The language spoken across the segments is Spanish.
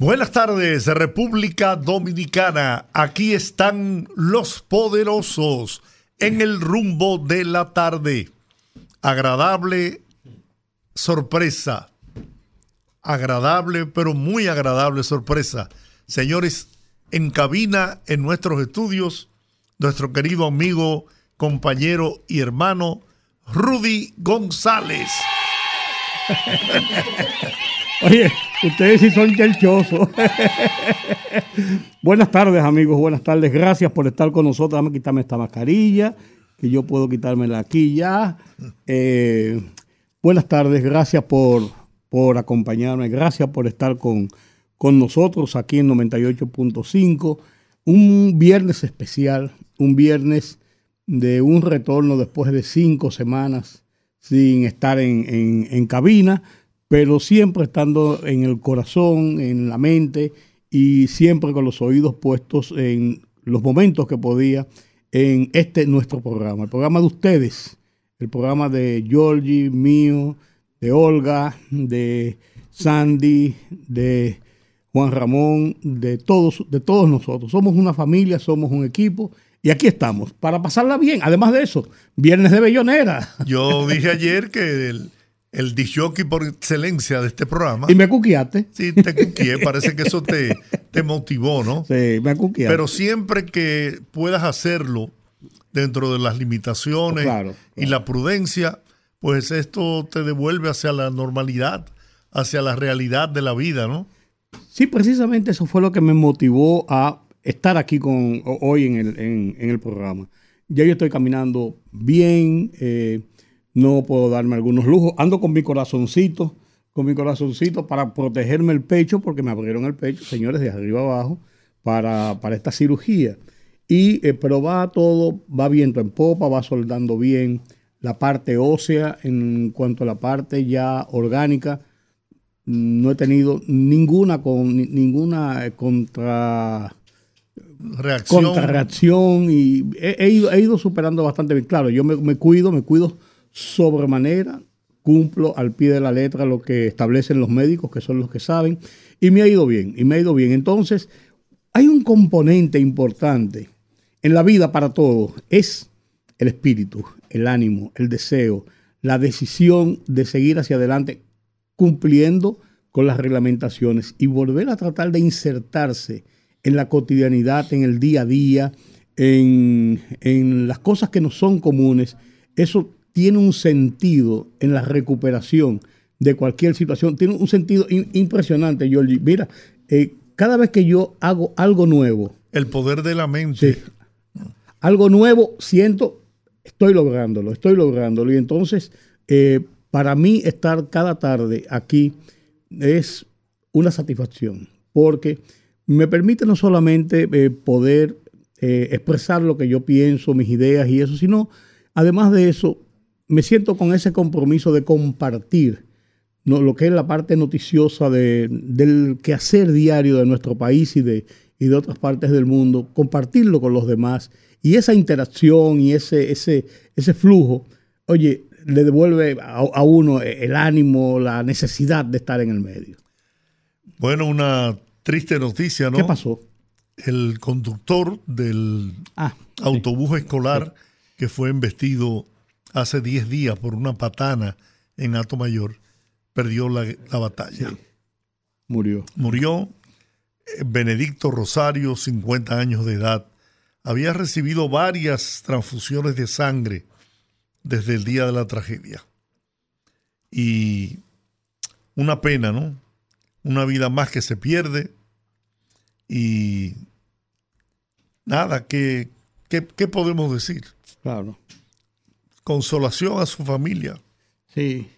Buenas tardes, República Dominicana. Aquí están los poderosos en el rumbo de la tarde. Agradable sorpresa. Agradable, pero muy agradable sorpresa. Señores, en cabina, en nuestros estudios, nuestro querido amigo, compañero y hermano, Rudy González. Oye, ustedes sí son chelchosos. buenas tardes, amigos, buenas tardes. Gracias por estar con nosotros. Dame quitarme esta mascarilla, que yo puedo quitármela aquí ya. Eh, buenas tardes, gracias por, por acompañarme, gracias por estar con, con nosotros aquí en 98.5. Un viernes especial, un viernes de un retorno después de cinco semanas sin estar en, en, en cabina pero siempre estando en el corazón, en la mente y siempre con los oídos puestos en los momentos que podía en este nuestro programa, el programa de ustedes, el programa de Georgie, mío, de Olga, de Sandy, de Juan Ramón, de todos, de todos nosotros. Somos una familia, somos un equipo y aquí estamos para pasarla bien. Además de eso, viernes de Bellonera. Yo dije ayer que el, el disjockey por excelencia de este programa. Y me cuquiaste. Sí, te cuquié. Parece que eso te, te motivó, ¿no? Sí, me cuquiaste. Pero siempre que puedas hacerlo dentro de las limitaciones Claro, y la prudencia, pues esto te devuelve hacia la normalidad, hacia la realidad de la vida, ¿no? Sí, precisamente eso fue lo que me motivó a estar aquí con, hoy en el, en- en el programa. Ya yo estoy caminando bien, eh, no puedo darme algunos lujos. Ando con mi corazoncito, con mi corazoncito para protegerme el pecho, porque me abrieron el pecho, señores, de arriba abajo, para, para esta cirugía. Y, eh, pero va todo, va viento en popa, va soldando bien la parte ósea en cuanto a la parte ya orgánica no he tenido ninguna con ni- ninguna eh, contra Reacción. contrarreacción y he, he ido, he ido superando bastante bien. Claro, yo me, me cuido, me cuido sobremanera, cumplo al pie de la letra lo que establecen los médicos, que son los que saben, y me ha ido bien, y me ha ido bien. Entonces, hay un componente importante en la vida para todos, es el espíritu, el ánimo, el deseo, la decisión de seguir hacia adelante cumpliendo con las reglamentaciones y volver a tratar de insertarse en la cotidianidad, en el día a día, en, en las cosas que nos son comunes, eso tiene un sentido en la recuperación de cualquier situación. Tiene un sentido in- impresionante, Georgie. Mira, eh, cada vez que yo hago algo nuevo, El poder de la mente. Sí. algo nuevo, siento, estoy lográndolo, estoy lográndolo. Y entonces, eh, para mí estar cada tarde aquí es una satisfacción, porque me permite no solamente eh, poder expresar lo que yo pienso, mis ideas y eso, sino, además de eso, me siento con ese compromiso de compartir no, lo que es la parte noticiosa de- del quehacer diario de nuestro país y de, y de otras partes del mundo, compartirlo con los demás y esa interacción y ese, ese, ese flujo, oye, le devuelve a, a uno el ánimo, la necesidad de estar en el medio. Bueno, una triste noticia, ¿no? ¿Qué pasó? El conductor del Ah, autobús escolar que fue embestido hace 10 días por una patana en Alto Mayor perdió la, la batalla. murió. Murió eh, Benedicto Rosario, 50 años de edad. Había recibido varias transfusiones de sangre desde el día de la tragedia. Y una pena, ¿no? Una vida más que se pierde. Y nada, ¿qué, qué, qué podemos decir? Claro. Consolación a su familia. Sí.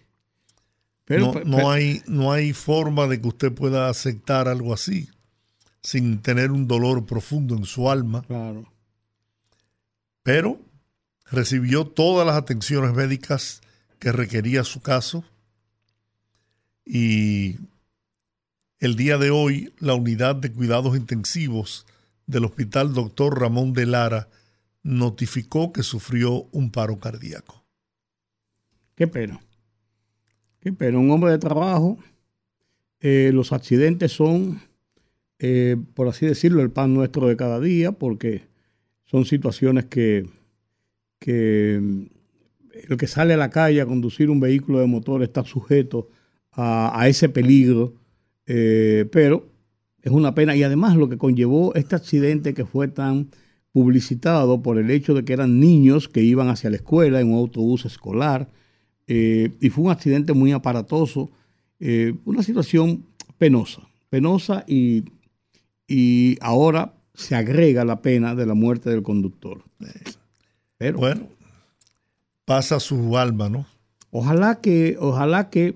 Pero, no, hay, no hay forma de que usted pueda aceptar algo así. sin tener un dolor profundo en su alma. Claro. Pero recibió todas las atenciones médicas que requería su caso y el día de hoy la unidad de cuidados intensivos del Hospital Doctor Ramón de Lara notificó que sufrió un paro cardíaco. Qué pena. Qué pena. Un hombre de trabajo. Eh, los accidentes son, eh, por así decirlo, el pan nuestro de cada día, porque son situaciones que, que el que sale a la calle a conducir un vehículo de motor está sujeto a, ese peligro, eh, pero es una pena. Y además lo que conllevó este accidente que fue tan publicitado por el hecho de que eran niños que iban hacia la escuela en un autobús escolar, eh, y fue un accidente muy aparatoso, eh, una situación penosa, penosa y, y ahora se agrega la pena de la muerte del conductor. Pero, bueno, pasa su alma, ¿no? Ojalá que, ojalá que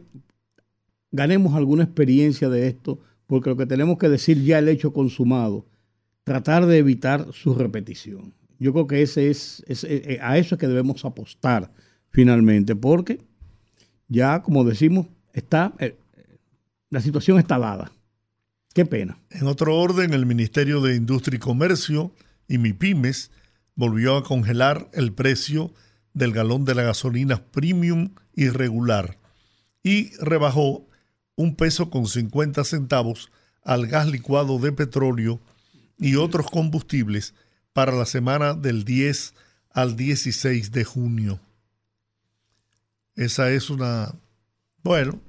ganemos alguna experiencia de esto, porque lo que tenemos que decir ya el hecho consumado, tratar de evitar su repetición. Yo creo que ese es, eh, eh, a eso es que debemos apostar finalmente, porque ya, como decimos, está eh, la situación está dada. Qué pena. En otro orden, el Ministerio de Industria y Comercio y MIPIMES volvió a congelar el precio del galón de la gasolina premium y regular y rebajó un peso con 50 centavos al gas licuado de petróleo y otros combustibles para la semana del 10 al 16 de junio. Esa es una, bueno,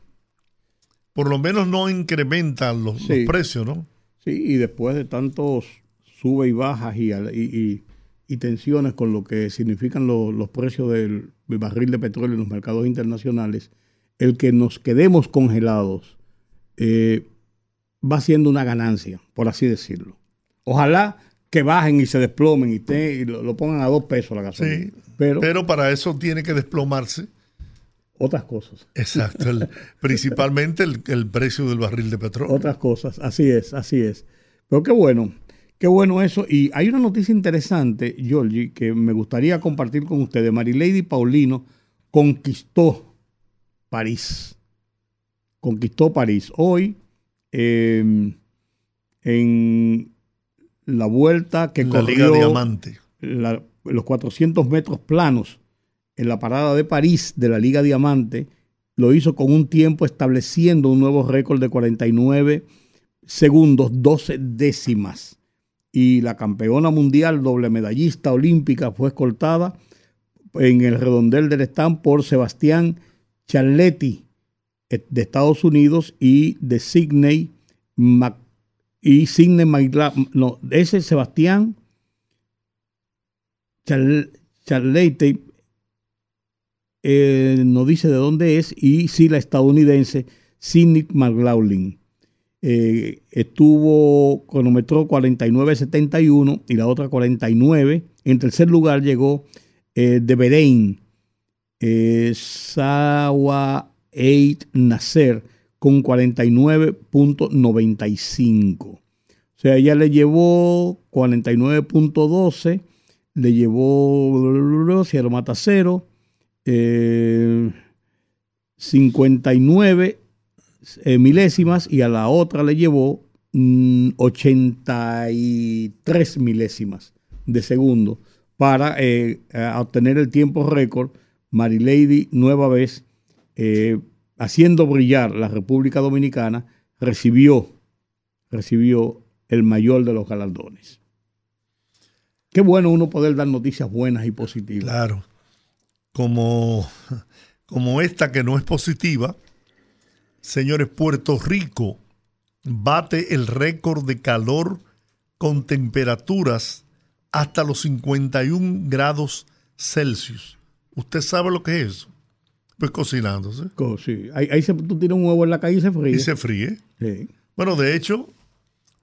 por lo menos no incrementan los, precios, ¿no? Sí, y después de tantos sube y bajas y, y, tensiones con lo que significan los precios del barril de petróleo en los mercados internacionales, el que nos quedemos congelados eh, va siendo una ganancia, por así decirlo. Ojalá que bajen y se desplomen y, lo, pongan a dos pesos la gasolina. pero, pero para eso tiene que desplomarse. Otras cosas. Exacto, principalmente el, el, precio del barril de petróleo. Otras cosas, así es, así es. Pero qué bueno, qué bueno eso. Y hay una noticia interesante, Georgie, que me gustaría compartir con ustedes. Marilady Paulino conquistó París. Conquistó París. Hoy, em, en la vuelta que la Liga Diamante. los 400 metros planos en la parada de París de la Liga Diamante, lo hizo con un tiempo estableciendo un nuevo récord de 49 segundos, 12 décimas. Y la campeona mundial, doble medallista olímpica, fue escoltada en el redondel del stand por Sebastián Charletti eh, de Estados Unidos y de Sydney y Sidney no, ese Sebastián Charletti eh, no dice de dónde es y sí la estadounidense Sidney McLaughlin. Eh, estuvo, cronometró 49.71 y la otra 49. En tercer lugar llegó de Bahrein eh, Sawa 8 Nasser con 49.95. O sea, ella le llevó 49.12, le llevó, si lo mata cero, 59 eh, milésimas y a la otra le llevó 83 mm, milésimas de segundo para eh, obtener el tiempo récord Marilady, nueva vez, eh, haciendo brillar la República Dominicana, recibió, recibió el mayor de los galardones. Qué bueno uno poder dar noticias buenas y positivas. Claro. Como, como esta que no es positiva, señores, Puerto Rico bate el récord de calor con temperaturas hasta los 51 grados Celsius. ¿Usted sabe lo que es eso? Pues cocinándose. Sí. Ahí, se, tú tiras un huevo en la calle y se fríe. Y se fríe. Sí. Bueno, de hecho,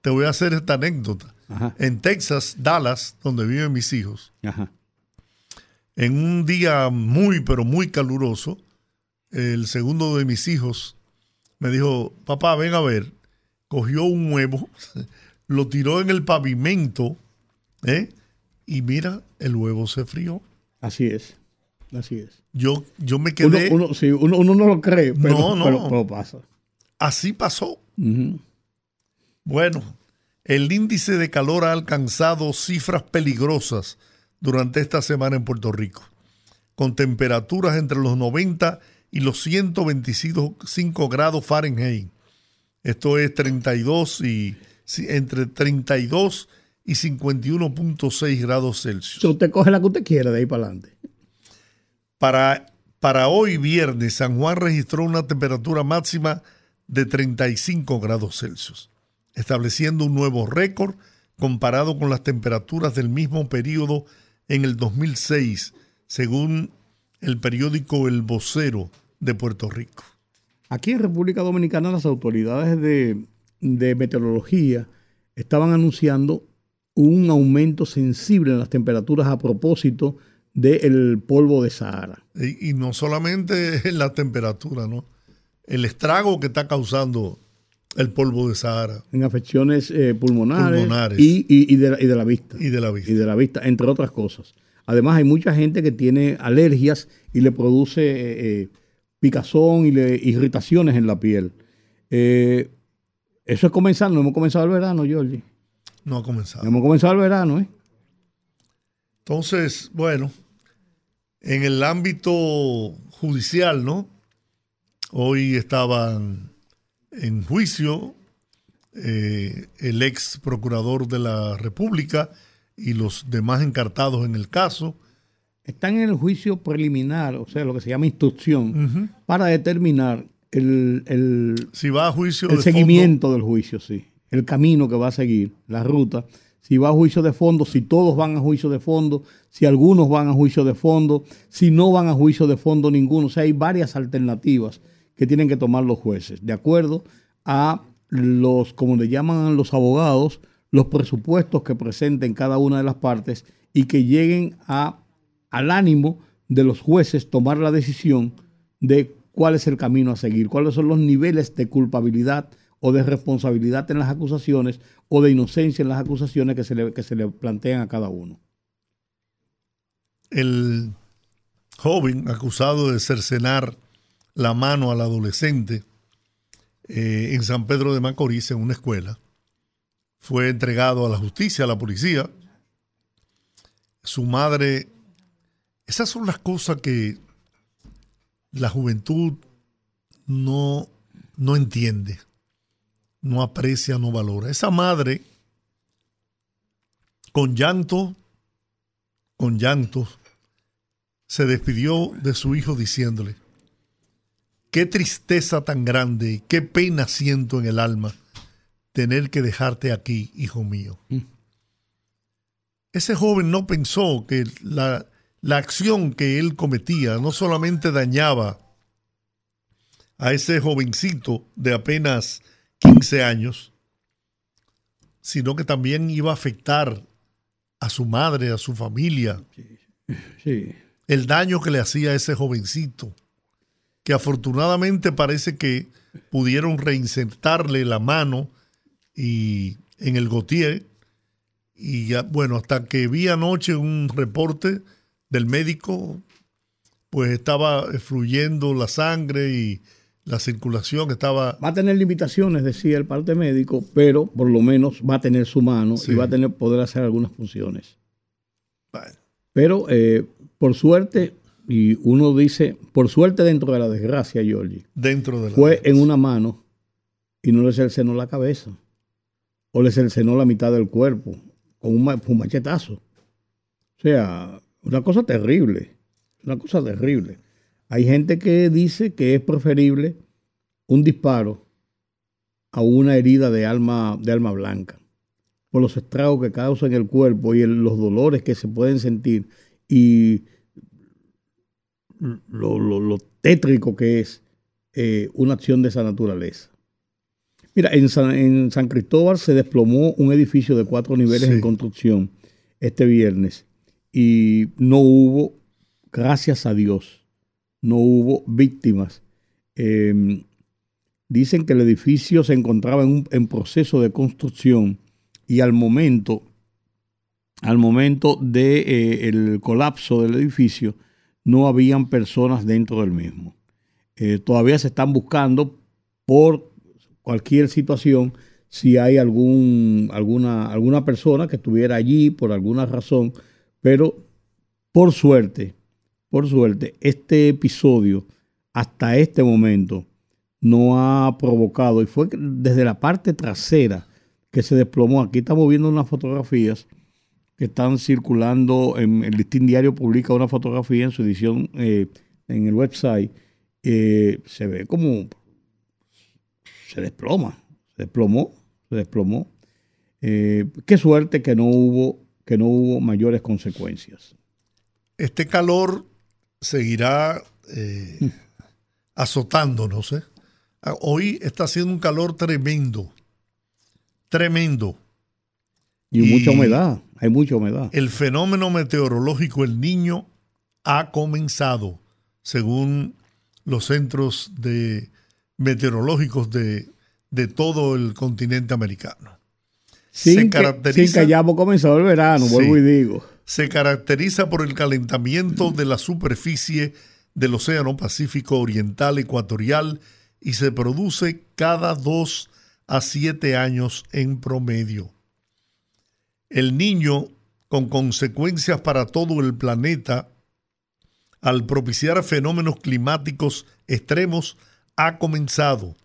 te voy a hacer esta anécdota. En Texas, Dallas, donde viven mis hijos, en un día muy, pero muy caluroso, el segundo de mis hijos me dijo, papá, ven a ver, cogió un huevo, lo tiró en el pavimento, ¿eh? y mira, el huevo se frío. Así es, así es. Yo, yo me quedé. Uno, uno, sí, uno, uno no lo cree, pero, No, no. pero- pero pasa. Así pasó. Bueno, el índice de calor ha alcanzado cifras peligrosas durante esta semana en Puerto Rico, con temperaturas entre los 90 y los 125 grados Fahrenheit. Esto es 32 y entre 32 y 51.6 grados Celsius. Si usted coge la que usted quiera de ahí para adelante. Para, para hoy viernes, San Juan registró una temperatura máxima de 35 grados Celsius, estableciendo un nuevo récord comparado con las temperaturas del mismo periodo en el 2006, según el periódico El Vocero de Puerto Rico. Aquí en República Dominicana las autoridades de, de meteorología estaban anunciando un aumento sensible en las temperaturas a propósito del polvo de Sahara. Y, y no solamente en la temperatura, ¿no? El estrago que está causando el polvo de Sahara en afecciones eh, pulmonares, Pulmonares. Y, de, la- y de la vista. y de la vista. y de la vista, entre otras cosas. Además, hay mucha gente que tiene alergias y le produce eh, eh, picazón y le, irritaciones en la piel. Eh, eso es comenzar, no hemos comenzado el verano, Georgie. No ha comenzado. No hemos comenzado el verano, ¿eh? Entonces, bueno, en el ámbito judicial, ¿no? Hoy estaban en juicio eh, el ex procurador de la República y los demás encartados en el caso. Están en el juicio preliminar, o sea, lo que se llama instrucción, para determinar el, el- Si va a juicio el de seguimiento del juicio, sí. El camino que va a seguir, la ruta. Si va a juicio de fondo, si todos van a juicio de fondo, si algunos van a juicio de fondo, si no van a juicio de fondo ninguno. O sea, hay varias alternativas que tienen que tomar los jueces, de acuerdo a los, como le llaman los abogados, los presupuestos que presenten cada una de las partes y que lleguen a, al ánimo de los jueces tomar la decisión de cuál es el camino a seguir, cuáles son los niveles de culpabilidad o de responsabilidad en las acusaciones o de inocencia en las acusaciones que se le, que se le plantean a cada uno. el joven acusado de cercenar la mano al adolescente eh, en San Pedro de Macorís, en una escuela, fue entregado a la justicia, a la policía. Su madre, esas son las cosas que la juventud no, no entiende, no aprecia, no valora. Esa madre, con llanto, con llantos, se despidió de su hijo diciéndole, qué tristeza tan grande qué pena siento en el alma tener que dejarte aquí, hijo mío. Ese joven no pensó que la, la acción que él cometía no solamente dañaba a ese jovencito de apenas 15 años, sino que también iba a afectar a su madre, a su familia, Sí. el daño que le hacía a ese jovencito, que afortunadamente parece que pudieron reinsertarle la mano y en el gotier y ya, bueno, hasta que vi anoche un reporte del médico, pues estaba fluyendo la sangre y la circulación estaba Va a tener limitaciones, decía el parte médico, pero por lo menos va a tener su mano Sí. y va a tener poder hacer algunas funciones. bueno, Pero eh, por suerte, y uno dice, por suerte dentro de la desgracia, Georgie, dentro de la fue en una mano y no le cercenó la cabeza o le cercenó la mitad del cuerpo con un, un machetazo. O sea, una cosa terrible, una cosa terrible. Hay gente que dice que es preferible un disparo a una herida de alma, de alma blanca, por los estragos que causa en el cuerpo y el- los dolores que se pueden sentir y lo, lo- lo tétrico que es eh, una acción de esa naturaleza. Mira, en San, en San Cristóbal se desplomó un edificio de cuatro niveles Sí. en construcción este viernes y no hubo, gracias a Dios, no hubo víctimas. Eh, dicen que el edificio se encontraba en, proceso de construcción y al momento, al momento del de, el colapso del edificio, no habían personas dentro del mismo. todavía se están buscando por cualquier situación si hay algún, alguna, alguna persona que estuviera allí por alguna razón, pero por suerte, por suerte, este episodio hasta este momento no ha provocado, y fue desde la parte trasera que se desplomó. Aquí estamos viendo unas fotografías que están circulando, en el Listín Diario publica una fotografía en su edición eh, en el website, eh, se ve como se desploma, se desplomó se desplomó. Eh, qué suerte que no hubo que no hubo mayores consecuencias. Este calor seguirá eh, mm. azotándonos. ¿eh? Ah, hoy está haciendo un calor tremendo, tremendo. Y, mucha humedad, hay mucha humedad. El fenómeno meteorológico El Niño ha comenzado, según los centros de meteorológicos de de todo el continente americano. Sin, se caracteriza, que, sin comenzado el verano, vuelvo y digo. Se caracteriza por el calentamiento de la superficie del Océano Pacífico Oriental Ecuatorial y se produce cada dos a siete años en promedio. El niño, con consecuencias para todo el planeta, al propiciar fenómenos climáticos extremos, ha comenzado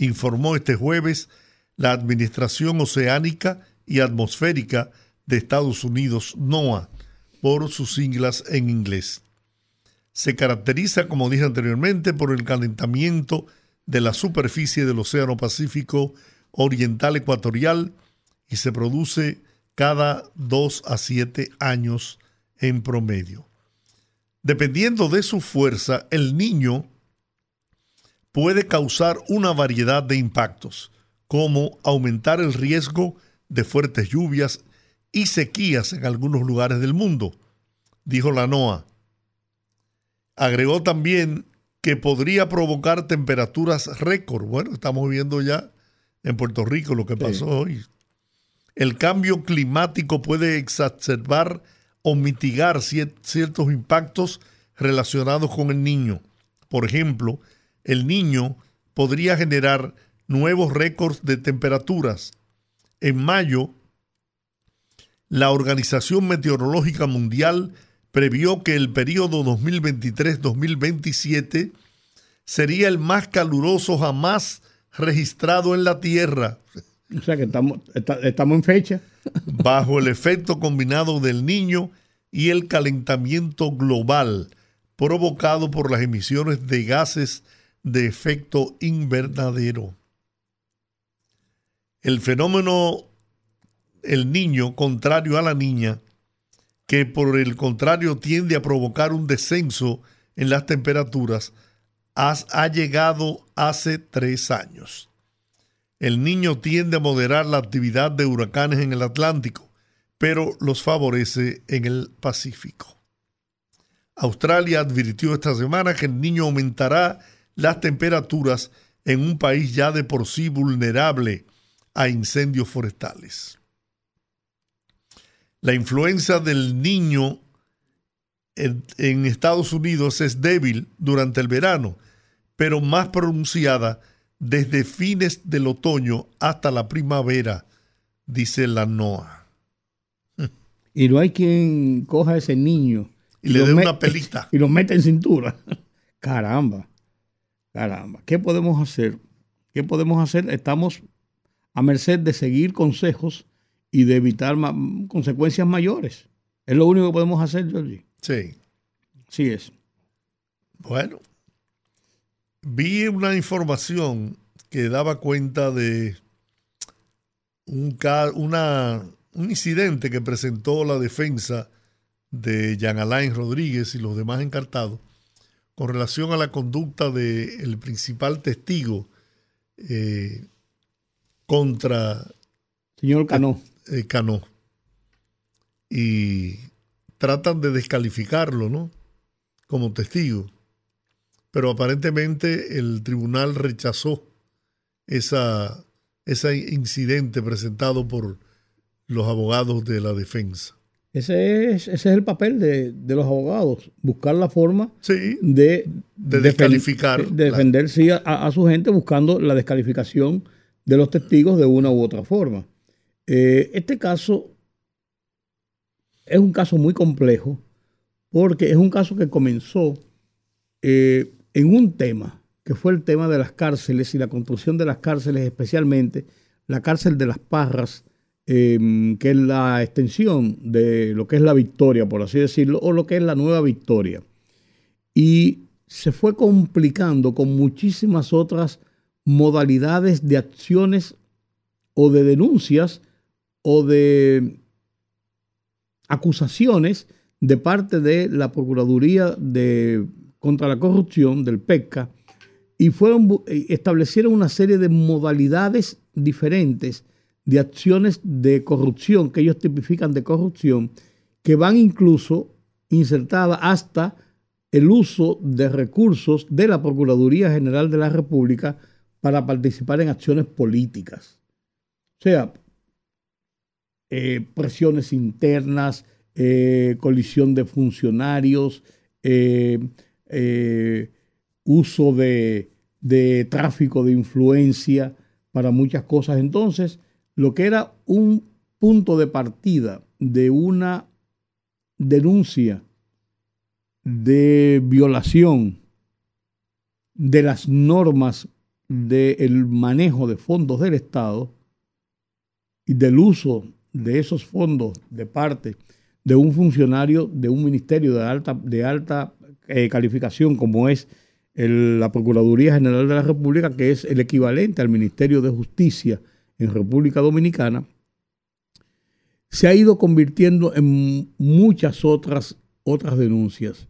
informó este jueves la Administración Oceánica y Atmosférica de Estados Unidos, NOAA, por sus siglas en inglés. Se caracteriza, como dije anteriormente, por el calentamiento de la superficie del Océano Pacífico Oriental Ecuatorial y se produce cada dos a siete años en promedio. Dependiendo de su fuerza, el niño puede causar una variedad de impactos, como aumentar el riesgo de fuertes lluvias y sequías en algunos lugares del mundo, dijo la NOAA. Agregó también que podría provocar temperaturas récord. Bueno, estamos viendo ya en Puerto Rico lo que pasó hoy. El cambio climático puede exacerbar o mitigar ciertos impactos relacionados con el niño. Por ejemplo, el niño podría generar nuevos récords de temperaturas. En mayo, la Organización Meteorológica Mundial previó que el periodo 2023-2027 sería el más caluroso jamás registrado en la Tierra. O sea que estamos, estamos en fecha. Bajo el efecto combinado del niño y el calentamiento global provocado por las emisiones de gases de efecto invernadero. El fenómeno el niño, contrario a la niña, que por el contrario tiende a provocar un descenso en las temperaturas, ha llegado hace tres años. El niño tiende a moderar la actividad de huracanes en el Atlántico, pero los favorece en el Pacífico. Australia advirtió esta semana que el niño aumentará las temperaturas en un país ya de por sí vulnerable a incendios forestales. La influencia del niño en, Estados Unidos es débil durante el verano, pero más pronunciada desde fines del otoño hasta la primavera, dice la NOAA. Y no hay quien coja a ese niño y, le dé una pelita. Y lo mete en cintura. Caramba. Caramba, ¿qué podemos hacer? ¿Qué podemos hacer? Estamos a merced de seguir consejos y de evitar consecuencias mayores. Es lo único que podemos hacer, Georgie. Sí. Sí es. Bueno, vi una información que daba cuenta de un, una, un incidente que presentó la defensa de Jean Alain Rodríguez y los demás encartados con relación a la conducta del principal testigo eh, contra... Señor Cano. Eh, Cano. Y tratan de descalificarlo, ¿no? Como testigo. Pero aparentemente el tribunal rechazó esa, ese incidente presentado por los abogados de la defensa. Ese es, ese es el papel de, los abogados, buscar la forma de, descalificar. De, defender a, su gente buscando la descalificación de los testigos de una u otra forma. Eh, este caso es un caso muy complejo porque es un caso que comenzó eh, en un tema, que fue el tema de las cárceles y la construcción de las cárceles, especialmente la cárcel de las Parras, em, que es la extensión de lo que es la Victoria, por así decirlo, o lo que es la Nueva Victoria. Y se fue complicando con muchísimas otras modalidades de acciones o de denuncias o de acusaciones de parte de la Procuraduría de, contra la Corrupción, del PECA, y fueron, eh, establecieron una serie de modalidades diferentes de acciones de corrupción que ellos tipifican de corrupción, que van incluso insertadas hasta el uso de recursos de la Procuraduría General de la República para participar en acciones políticas. O sea, eh, presiones internas, eh, colisión de funcionarios, eh, uso de, de tráfico de influencia para muchas cosas. Entonces, lo que era un punto de partida de una denuncia de violación de las normas del manejo de fondos del Estado y del uso de esos fondos de parte de un funcionario de un ministerio de alta, de alta eh, calificación como es la Procuraduría General de la República, que es el equivalente al Ministerio de Justicia en República Dominicana, se ha ido convirtiendo en muchas otras, otras denuncias.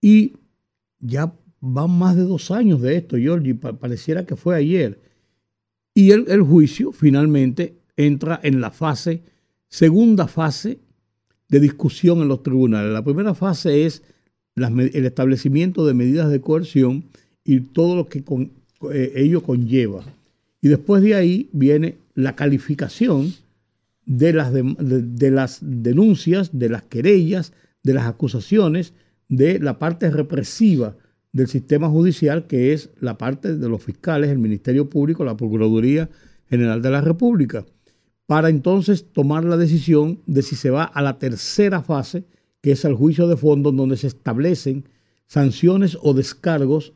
Y ya van más de dos años de esto, Giorgi, pareciera que fue ayer. Y el juicio finalmente entra en la fase segunda fase de discusión en los tribunales. La primera fase es el establecimiento de medidas de coerción y todo lo que eh, ello conlleva. Y después de ahí viene la calificación de las, de las denuncias, de las querellas, de las acusaciones, de la parte represiva del sistema judicial, que es la parte de los fiscales, el Ministerio Público, la Procuraduría General de la República para entonces tomar la decisión de si se va a la tercera fase, que es el juicio de fondo, donde se establecen sanciones o descargos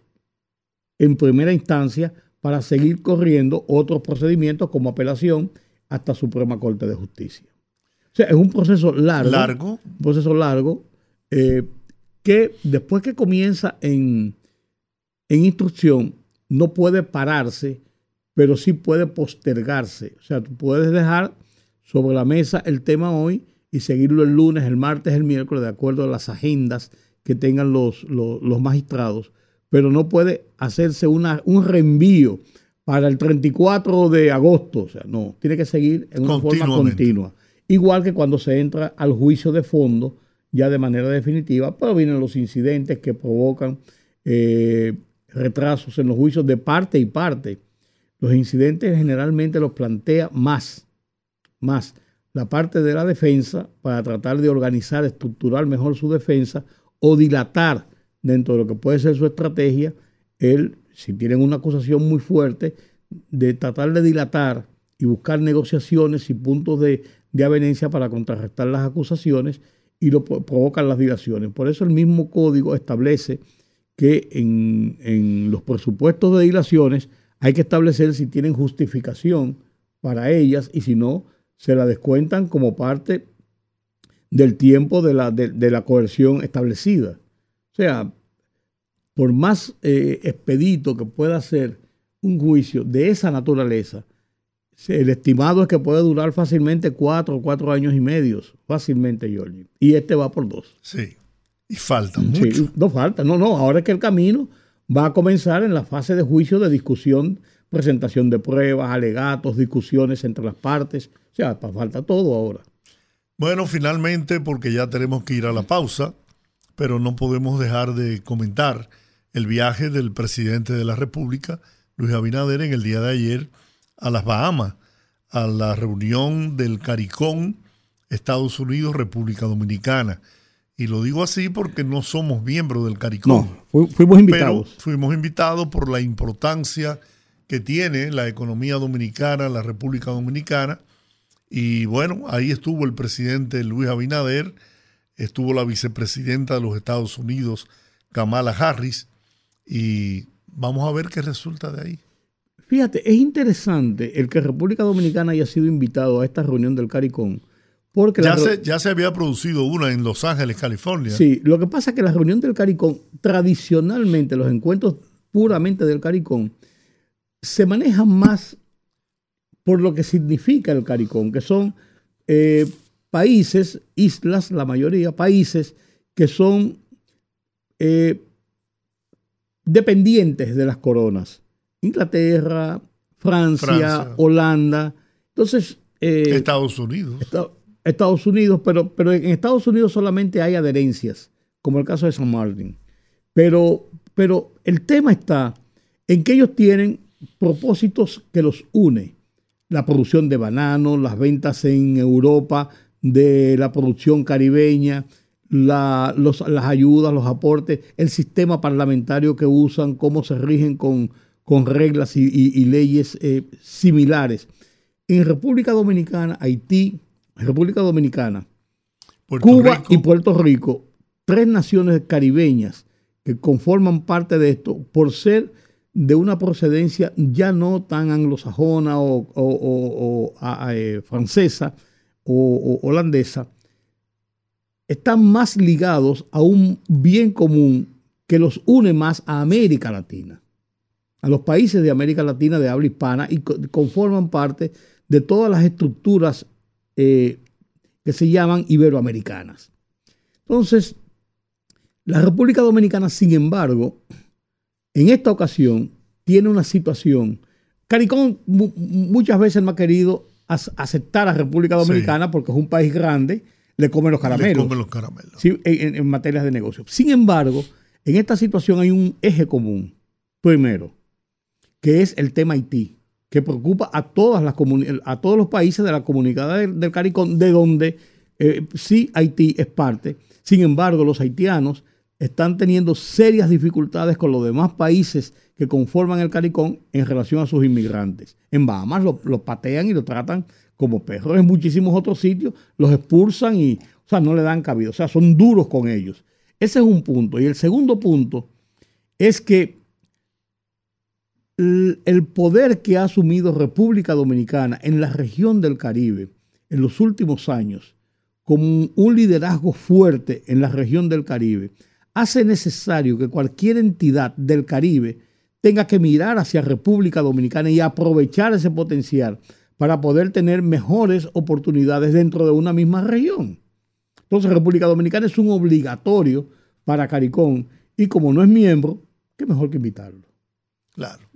en primera instancia para seguir corriendo otros procedimientos como apelación hasta Suprema Corte de Justicia. O sea, es un proceso largo. Largo. Un proceso largo eh, que después que comienza en, en instrucción no puede pararse pero sí puede postergarse. O sea, tú puedes dejar sobre la mesa el tema hoy y seguirlo el lunes, el martes, el miércoles, de acuerdo a las agendas que tengan los, los, magistrados, pero no puede hacerse una, un reenvío para el 34 de agosto. O sea, no, tiene que seguir en una forma continua. Igual que cuando se entra al juicio de fondo, ya de manera definitiva, pero vienen los incidentes que provocan eh, retrasos en los juicios de parte y parte los incidentes generalmente los plantea más, más la parte de la defensa para tratar de organizar, estructurar mejor su defensa o dilatar dentro de lo que puede ser su estrategia, el, si tienen una acusación muy fuerte, de tratar de dilatar y buscar negociaciones y puntos de, de avenencia para contrarrestar las acusaciones y lo provocan las dilaciones. Por eso el mismo código establece que en, en los presupuestos de dilaciones hay que establecer si tienen justificación para ellas y si no, se la descuentan como parte del tiempo de la, de, la coerción establecida. O sea, por más eh, expedito que pueda ser un juicio de esa naturaleza, el estimado es que puede durar fácilmente cuatro o cuatro años y medio, fácilmente, Giorgi. Y este va por dos. Sí, y falta mucho. no falta, no, no, ahora es que el camino va a comenzar en la fase de juicio de discusión, presentación de pruebas, alegatos, discusiones entre las partes. O sea, falta todo ahora. Bueno, finalmente, porque ya tenemos que ir a la pausa, pero no podemos dejar de comentar el viaje del presidente de la República, Luis Abinader, en el día de ayer a las Bahamas, a la reunión del CARICOM Estados Unidos, República Dominicana. Y lo digo así porque no somos miembros del CARICOM. No, fuimos invitados. Pero fuimos invitados por la importancia que tiene la economía dominicana, la República Dominicana. Y bueno, ahí estuvo el presidente Luis Abinader, estuvo la vicepresidenta de los Estados Unidos, Kamala Harris, y vamos a ver qué resulta de ahí. Fíjate, es interesante el que República Dominicana haya sido invitado a esta reunión del CARICOM. Porque ya, se, ya se había producido una en Los Ángeles, California. Sí, lo que pasa es que la reunión del CARICOM, tradicionalmente, los encuentros puramente del CARICOM, se manejan más por lo que significa el CARICOM, que son eh, países, islas, la mayoría, países que son eh, dependientes de las coronas. Inglaterra, Francia, Holanda. Entonces... Eh, Estados Unidos. Estados Unidos, pero, pero en Estados Unidos solamente hay adherencias, como el caso de San Martín. Pero, pero el tema está en que ellos tienen propósitos que los une. La producción de bananos, las ventas en Europa de la producción caribeña, las ayudas, los aportes, el sistema parlamentario que usan, cómo se rigen con, con reglas y, leyes eh, similares. En República Dominicana, Haití, República Dominicana, Cuba y Puerto Rico, tres naciones caribeñas que conforman parte de esto, por ser de una procedencia ya no tan anglosajona o, eh, francesa o, holandesa, están más ligados a un bien común que los une más a América Latina, a los países de América Latina de habla hispana y conforman parte de todas las estructuras eh, que se llaman iberoamericanas. Entonces, la República Dominicana, sin embargo, en esta ocasión tiene una situación. Caricón muchas veces no ha querido aceptar a República Dominicana porque es un país grande, le come los caramelos. Le los caramelos. en, en materias de negocio. Sin embargo, en esta situación hay un eje común. Primero, que es el tema Haití que preocupa a, todas las a todos los países de la comunidad del, CARICOM, de donde eh, sí Haití es parte. Sin embargo, los haitianos están teniendo serias dificultades con los demás países que conforman el CARICOM en relación a sus inmigrantes. En Bahamas los patean y lo tratan como perros. En muchísimos otros sitios los expulsan y, o sea, no le dan cabida. O sea, son duros con ellos. Ese es un punto. Y el segundo punto es que el poder que ha asumido República Dominicana en la región del Caribe en los últimos años, como un liderazgo fuerte en la región del Caribe, hace necesario que cualquier entidad del Caribe tenga que mirar hacia República Dominicana y aprovechar ese potencial para poder tener mejores oportunidades dentro de una misma región. Entonces República Dominicana es un obligatorio para CARICOM y como no es miembro, qué mejor que invitarlo. Claro.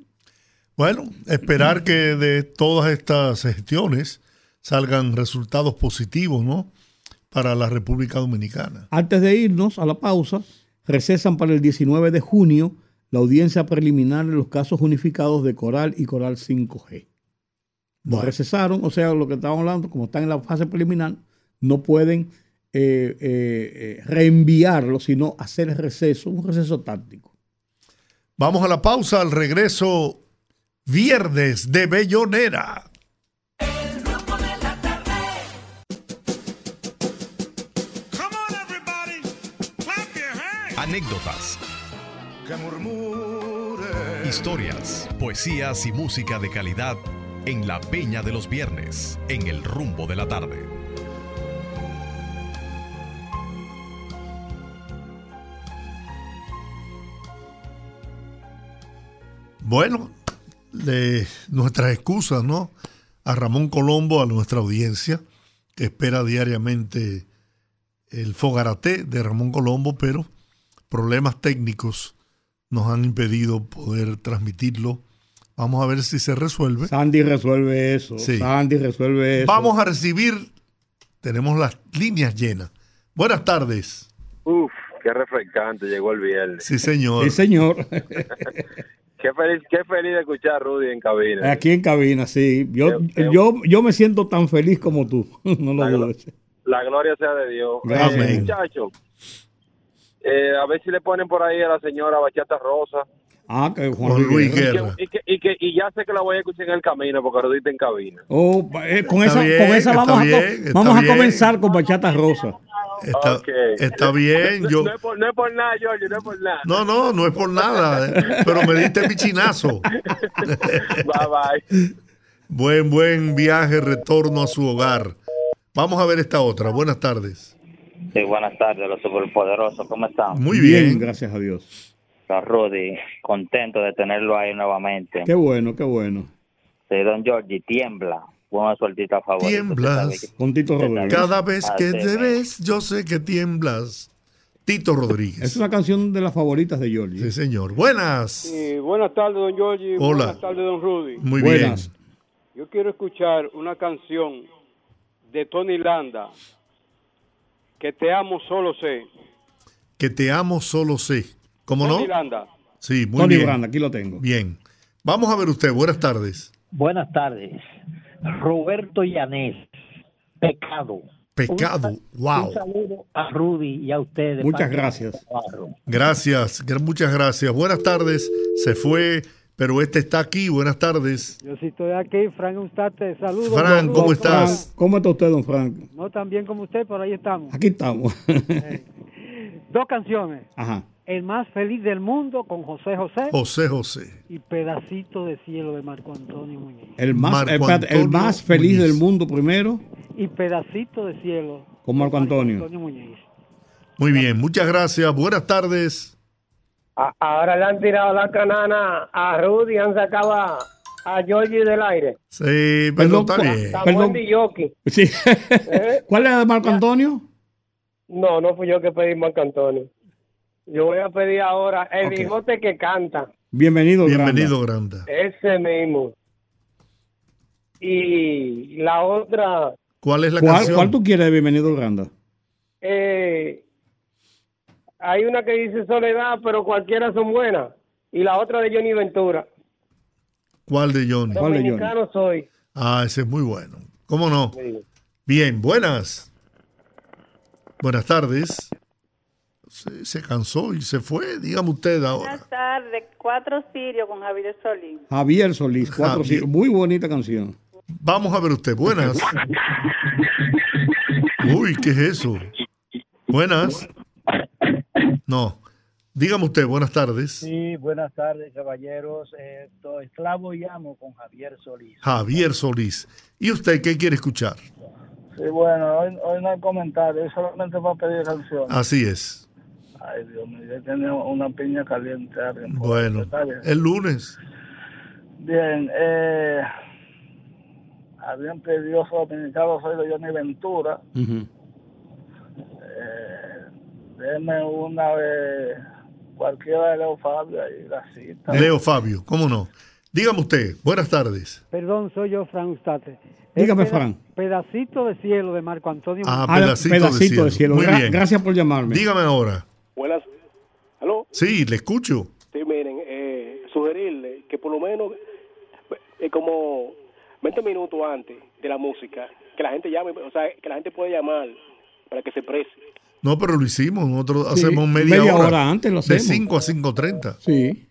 Bueno, esperar que de todas estas gestiones salgan resultados positivos, ¿no? Para la República Dominicana. Antes de irnos a la pausa, recesan para el 19 de junio la audiencia preliminar de los casos unificados de Coral y Coral 5G. Lo recesaron, o sea, lo que estábamos hablando, como están en la fase preliminar, no pueden eh, eh, eh, reenviarlo, sino hacer receso, un receso táctico. Vamos a la pausa, al regreso Viernes de Bellonera. Anécdotas. Historias, poesías y música de calidad en la Peña de los Viernes, en el rumbo de la tarde. Bueno, de nuestras excusas, ¿no? A Ramón Colombo, a nuestra audiencia, que espera diariamente el fogarate de Ramón Colombo, pero problemas técnicos nos han impedido poder transmitirlo. Vamos a ver si se resuelve. Sandy resuelve eso. Sandy resuelve eso. Vamos a recibir, tenemos las líneas llenas. Buenas tardes. Uf, qué refrescante, llegó el viernes. Sí, señor. Sí, señor. Qué feliz, qué feliz de escuchar a Rudy en cabina. Aquí en cabina, sí. Yo, Qué- yo, yo me siento tan feliz como tú. No lo La dudes. La gloria sea de Dios. Gracias. Eh, muchachos, eh, a ver si le ponen por ahí a la señora Bachata Rosa. Ah, que Juan, Juan Luis Guerra. Guerra. Y, que, y, que, y ya sé que la voy a escuchar en el camino porque está en cabina. Oh, eh, con, Está esa, bien, con esa vamos, a, bien, comenzar con Bachata Rosa. Está, bien. No, Yo, no es por, no es por nada, Giorgio, no es por nada. no, no, no es por nada, eh, pero me diste mi chinazo. Bye, bye. Buen, buen viaje, retorno a su hogar. Vamos a ver esta otra. Buenas tardes. Sí, buenas tardes, los superpoderosos. ¿Cómo están? Muy bien, bien. gracias a Dios. Don Rudy, contento de tenerlo ahí nuevamente. Qué bueno, qué bueno. Sí, don Georgie, tiembla. Una sueltita favorita. Tiemblas. Con Tito Rodríguez. Cada vez que Así te es. ves, yo sé que tiemblas. Tito Es Rodríguez. una canción de las favoritas de Georgie. Sí, señor. Buenas. Sí, buenas tardes, don Giorgi. Hola. Buenas tardes, don Rudy. Muy Buenas. bien. Yo quiero escuchar una canción de Tony Landa, que te amo solo sé. Que te amo solo sé. ¿Cómo no? Tony Landa. Sí, muy Tony bien. Branda, aquí lo tengo. Bien. Vamos a ver usted. Buenas tardes. Buenas tardes. Roberto Llanes, Pecado. Pecado. Un, Wow. un saludo a Rudy y a ustedes. Muchas gracias. Gracias. gra- Muchas gracias. Buenas tardes. Se fue, pero este está aquí. Buenas tardes. Yo sí estoy aquí, Frank Ustate, saludos. Fran, ¿cómo estás? Frank, ¿Cómo está usted, don Frank? No tan bien como usted, pero ahí estamos. Aquí estamos. Dos canciones. Ajá. El más feliz del mundo con José José José José. y Pedacito de cielo de Marco Antonio Muñiz. El más, eh, el más feliz Muñiz. del mundo primero Y Pedacito de cielo con Marco Antonio. Antonio Muñiz. Muy bien. Muchas gracias. Buenas tardes. ahora le han tirado la canana a Rudy, han sacado a, a Georgie del aire. Sí, pero Perdón, está ¿cuál- bien. Está Perdón. Sí. ¿Eh? ¿Cuál es de Marco Antonio? No, no fui yo que pedí Marco Antonio. Yo voy a pedir ahora el Ok. bigote que canta, Bienvenido, Granda. Bienvenido, Granda. ese mismo. Y la otra, ¿Cuál es la ¿Cuál, canción? cuál tú quieres de Bienvenido, Granda? eh, hay una que dice Soledad, pero cualquiera son buenas. Y la otra de Johnny Ventura. ¿Cuál de Johnny? ¿Cuál de Johnny? Dominicano soy. Ah, ese es muy bueno. ¿Cómo no? Sí. Bien, buenas. Buenas tardes. Se, se cansó y se fue. Dígame usted ahora. Buenas tardes, Cuatro Sirios con Javier Solín. Javier Solís, cuatro Javier. siglos. Muy bonita canción. Vamos a ver usted. Buenas. Uy, ¿qué es eso? Buenas. No. Dígame usted, buenas tardes. Sí, buenas tardes, caballeros. Esto, Esclavo y Amo con Javier Solís. Javier Solís. ¿Y usted qué quiere escuchar? Sí, bueno, hoy, hoy no hay comentario, solamente para pedir canción. Así es. Ay, Dios mío, ya tenía una piña caliente. ahí. Bueno, el lunes. Bien, eh, habían pedido dominicano, soy de Johnny Ventura. Ujú. Eh, deme una de cualquiera de Leo Fabio y la cita. Leo Fabio, ¿cómo no? Dígame usted, buenas tardes. Perdón, soy yo, Frank Ustate. Dígame, peda- Fran. Pedacito de cielo de Marco Antonio Ah. Ah, pedacito, de cielo. Muy Gra- bien. Gracias por llamarme. Dígame ahora. Buenas. ¿Aló? Sí, le escucho. Sí, miren, eh, sugerirle que por lo menos eh, como 20 minutos antes de la música, que la gente llame, o sea, que la gente pueda llamar para que se prese. No, pero lo hicimos. Nosotros Sí, hacemos media, media hora. hora antes lo De hacemos. 5 a 5.30. Sí.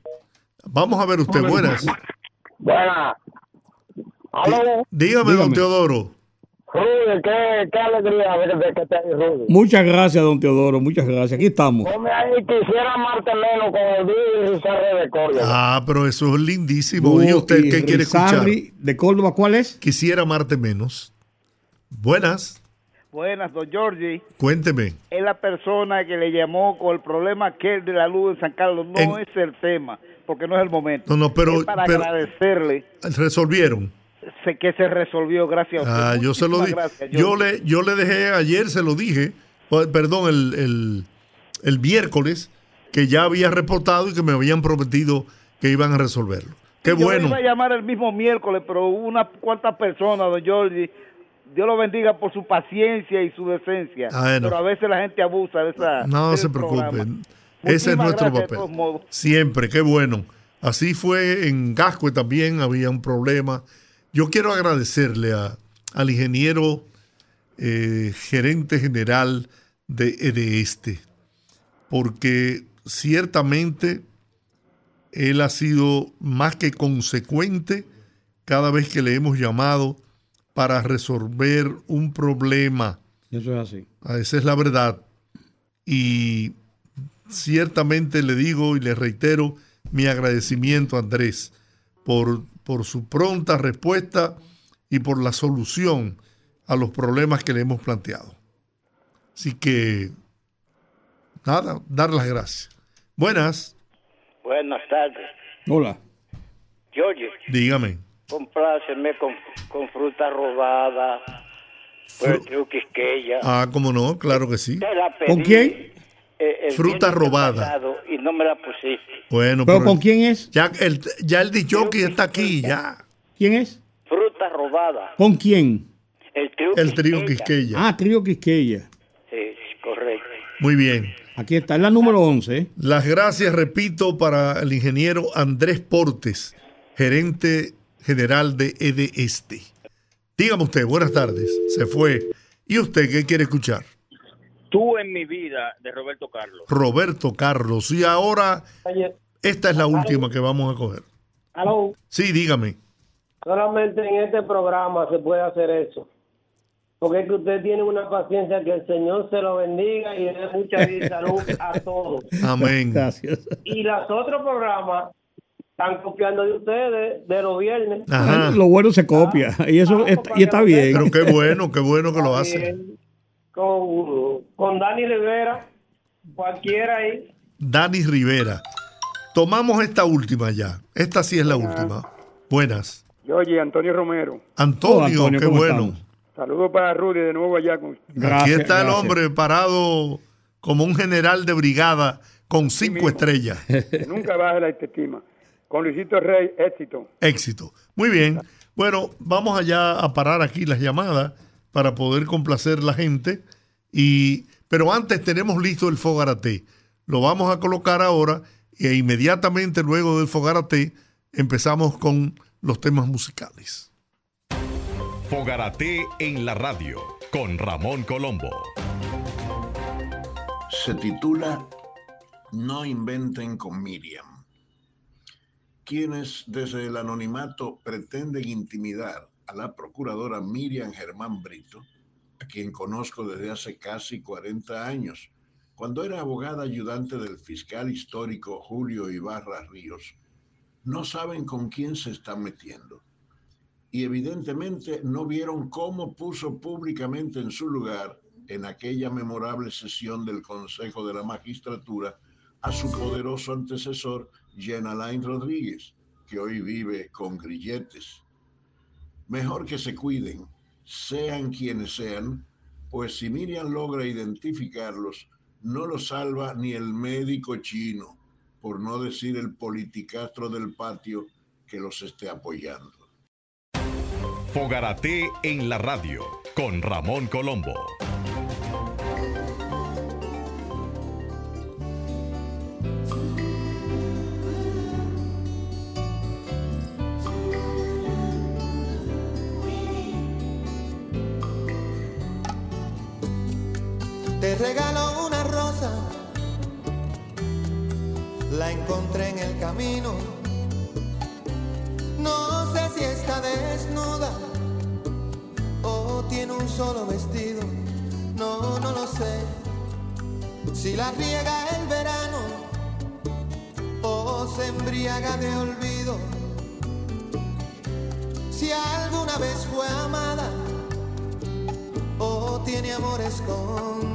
Vamos a ver usted, buenas. Buenas. Aló, Dígame, don. Teodoro. Rudy, qué, qué alegría ver de que esté ahí, Rudy. Muchas gracias, don Teodoro. Muchas gracias. Aquí estamos. Ponme ahí, quisiera amarte menos con el Rizarre de Córdoba. Ah, pero eso es lindísimo. Diga usted qué quiere escuchar. Rizarri, de Córdoba, ¿cuál es? Quisiera amarte menos. Buenas, Buenas, don Georgie. cuénteme. Es la persona que le llamó con el problema aquel de la luz en San Carlos. No En- es el tema, porque no es el momento. No, no, pero- Es para pero- agradecerle Resolvieron. Sé que se resolvió, gracias a usted. Ah, yo se lo dije. Yo le, yo le dejé ayer, se lo dije, perdón, el, el, el miércoles, que ya había reportado y que me habían prometido que iban a resolverlo. Qué Yo bueno. iba a llamar el mismo miércoles, pero hubo unas cuantas personas, don Georgie. Dios lo bendiga por su paciencia y su decencia. Ah. Pero a veces la gente abusa de esa. No se preocupen. Ese es nuestro papel. Siempre, qué bueno. Así fue en Gascue también, había un problema. Yo quiero agradecerle a, al ingeniero eh, gerente general de, de este, porque ciertamente él ha sido más que consecuente cada vez que le hemos llamado para resolver un problema. Eso es así. Esa es la verdad. Y ciertamente le digo y le reitero mi agradecimiento a Andrés por, por su pronta respuesta y por la solución a los problemas que le hemos planteado. Así que, nada, dar las gracias. Buenas. Buenas tardes. Hola. George, Dígame. compláceme con, con fruta robada, pues Quisqueya. Ah, ¿cómo no? Claro que sí. ¿Con quién? Eh, el Fruta robada. pasado Y no me la pusiste. Bueno, ¿Pero con quién es? Ya el, ya el dichoqui está aquí, ya. ¿Quién es? Fruta robada. ¿Con quién? El trío El trío Quisqueya. Quisqueya. Ah, Trío Quisqueya. Sí, correcto. Muy bien. Aquí está, es la número 11. ¿eh? Las gracias, repito, para el ingeniero Andrés Portes, gerente general de EDE Este. Dígame usted, buenas tardes. Se fue. ¿Y usted qué quiere escuchar? Tú en mi vida, de Roberto Carlos. Roberto Carlos. Y ahora, esta es la última que vamos a coger. Aló, Sí, dígame. solamente en este programa se puede hacer eso. Porque es que usted tiene una paciencia que el Señor se lo bendiga y le dé mucha vida y salud a todos. Amén. Gracias. Y los otros programas están copiando de ustedes de los viernes. Ajá. Lo bueno se copia. Y eso está, y está bien. Pero qué bueno, qué bueno que lo hace. Con, con Dani Rivera, cualquiera ahí. Dani Rivera. Tomamos esta última ya. Esta sí es la última. Buenas. Oye, Antonio Romero. Antonio, Hola, Antonio, qué ¿cómo bueno. estamos? Saludos para Rudy de nuevo allá. Con... Aquí está el hombre parado como un general de brigada con cinco estrellas. Que nunca baje la autoestima. Con Luisito Rey, éxito. Éxito. Muy bien. Bueno, vamos allá a parar aquí las llamadas para poder complacer la gente. Y, pero antes tenemos listo el Fogarate. Lo vamos a colocar ahora e inmediatamente luego del Fogarate empezamos con los temas musicales. Fogarate en la radio con Ramón Colombo. Se titula No inventen con Miriam. Quienes desde el anonimato pretenden intimidar a la procuradora Miriam Germán Brito, a quien conozco desde hace casi 40 años, cuando era abogada ayudante del fiscal histórico Julio Ibarra Ríos, no saben con quién se están metiendo. Y evidentemente no vieron cómo puso públicamente en su lugar, en aquella memorable sesión del Consejo de la Magistratura, a su poderoso antecesor, Jean Alain Rodríguez, que hoy vive con grilletes. Mejor que se cuiden, sean quienes sean, pues si Miriam logra identificarlos, no los salva ni el médico chino, por no decir el politicastro del patio que los esté apoyando. Fogarate en la radio con Ramón Colombo. Encontré en el camino. No sé si está desnuda o tiene un solo vestido. No, no lo sé. Si la riega el verano o se embriaga de olvido. Si alguna vez fue amada o tiene amor escondido.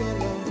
Que solo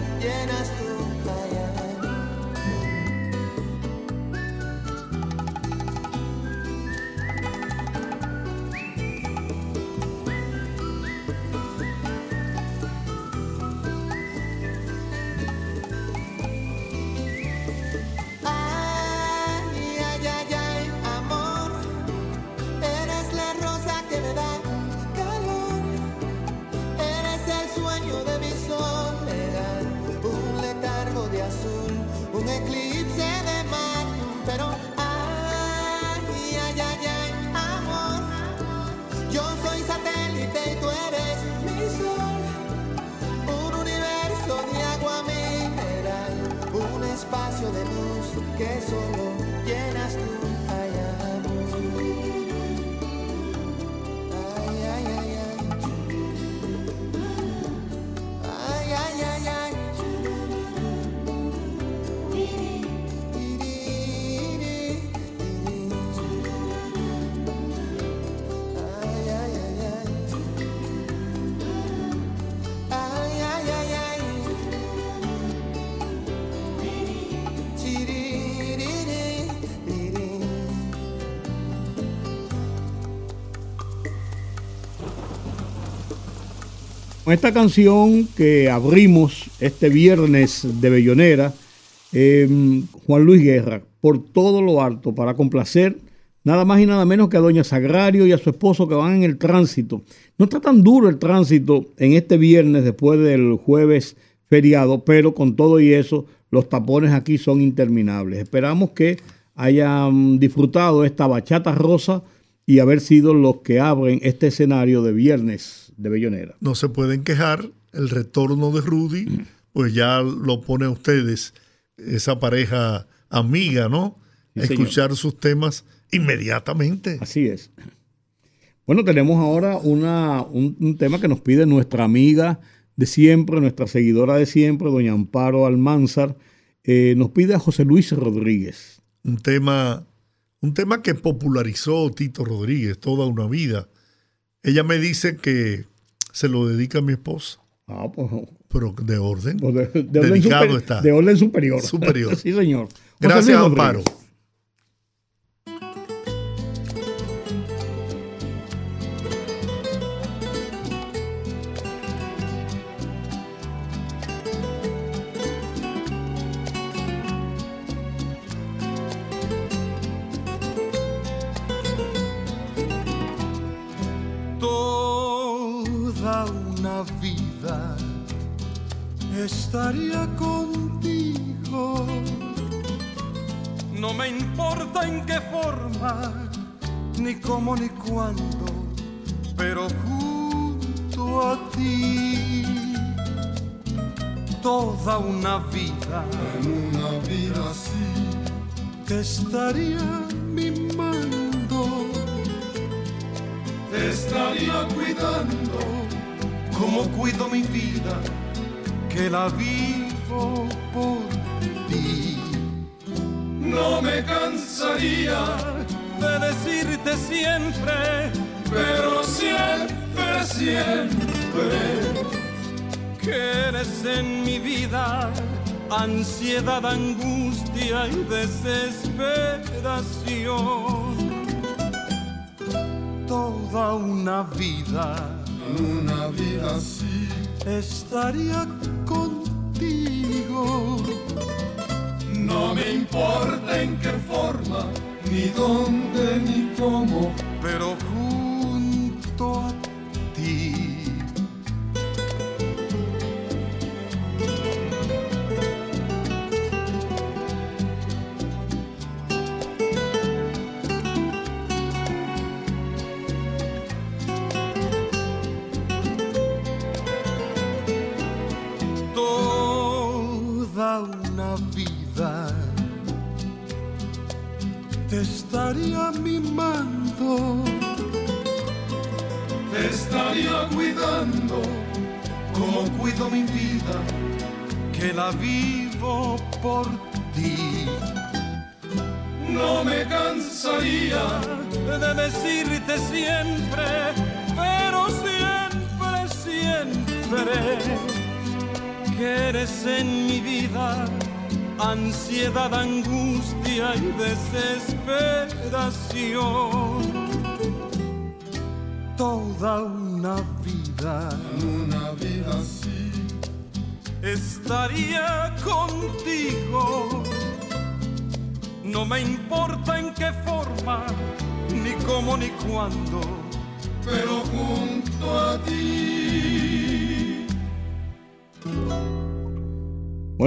que solo Con esta canción que abrimos este viernes de Bellonera, eh, Juan Luis Guerra, por todo lo alto, para complacer nada más y nada menos que a Doña Sagrario y a su esposo que van en el tránsito. No está tan duro el tránsito en este viernes después del jueves feriado, pero con todo y eso, los tapones aquí son interminables. Esperamos que hayan disfrutado esta bachata rosa y haber sido los que abren este escenario de viernes de Bellonera. No se pueden quejar. El retorno de Rudy, pues ya lo pone a ustedes, esa pareja amiga, ¿no? Sí, A señor. escuchar sus temas inmediatamente. Así es. Bueno, tenemos ahora una, un, un tema que nos pide nuestra amiga de siempre, nuestra seguidora de siempre, doña Amparo Almanzar. Eh, nos pide a José Luis Rodríguez. Un tema, un tema que popularizó Tito Rodríguez toda una vida. Ella me dice que se lo dedica a mi esposa. Ah, pues. Pero de orden. De, de orden Dedicado super- está. de orden superior. Superior. sí, señor. José Gracias, Amparo. Ansiedad, angustia y desesperación toda una vida. Una vida así estaría contigo. No me importa en qué forma, ni dónde, ni cómo, pero ansiedad, angustia y desesperación. Toda una vida, una vida así, estaría contigo. No me importa en qué forma, ni cómo ni cuándo, pero junto a ti.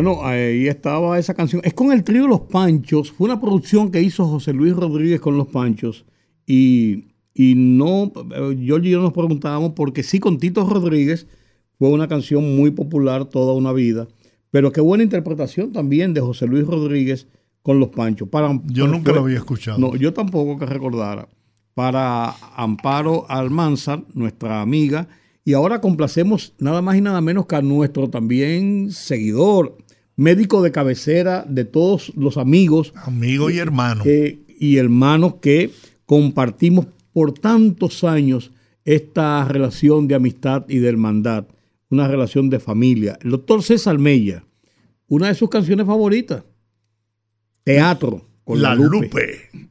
Bueno, ahí estaba esa canción. Es con el trío Los Panchos. Fue una producción que hizo José Luis Rodríguez con Los Panchos. Y, y no, George y yo nos preguntábamos porque sí, con Tito Rodríguez fue una canción muy popular toda una vida. Pero qué buena interpretación también de José Luis Rodríguez con Los Panchos. Para, Yo nunca lo había escuchado. No, yo tampoco que recordara. Para Amparo Almanzar, nuestra amiga. Y ahora complacemos nada más y nada menos que a nuestro también seguidor, médico de cabecera de todos los amigos. Amigo y hermano. y hermanos que compartimos por tantos años esta relación de amistad y de hermandad, una relación de familia. El doctor César Mella, una de sus canciones favoritas, Teatro, con la, La Lupe. Lupe.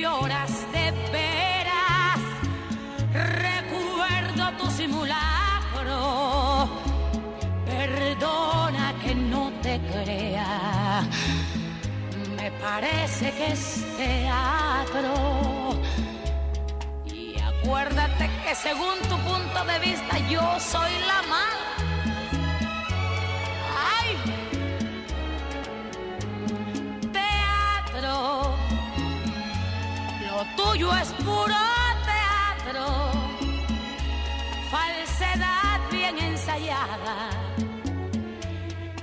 lloras de veras, recuerdo tu simulacro. Perdona que no te crea, me parece que es teatro. Y acuérdate que según tu punto de vista yo soy la mala. Tuyo es puro teatro, falsedad bien ensayada,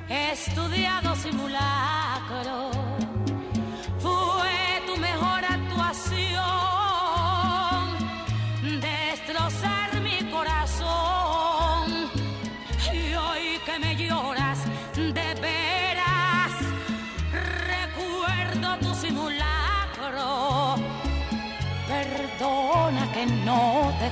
estudiado simulacro.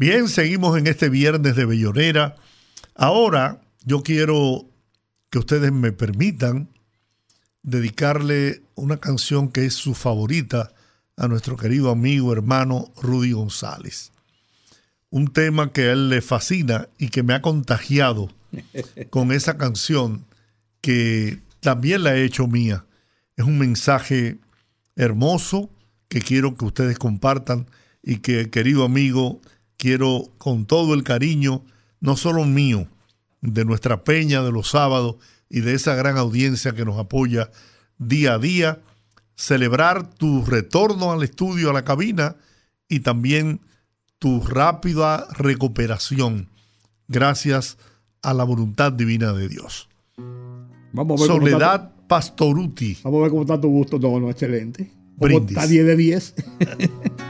Bien, seguimos en este viernes de Bellonera. Ahora yo quiero que ustedes me permitan dedicarle una canción que es su favorita a nuestro querido amigo hermano Rudy González. Un tema que a él le fascina y que me ha contagiado con esa canción que también la he hecho mía. Es un mensaje hermoso que quiero que ustedes compartan y que, querido amigo, quiero con todo el cariño, no solo mío, de nuestra peña de los sábados y de esa gran audiencia que nos apoya día a día, celebrar tu retorno al estudio, a la cabina y también tu rápida recuperación gracias a la voluntad divina de Dios. Vamos a ver Soledad Pastoruti. vamos a ver cómo está tu gusto. No, no, excelente. ¿Cómo Brindis. está 10 de 10?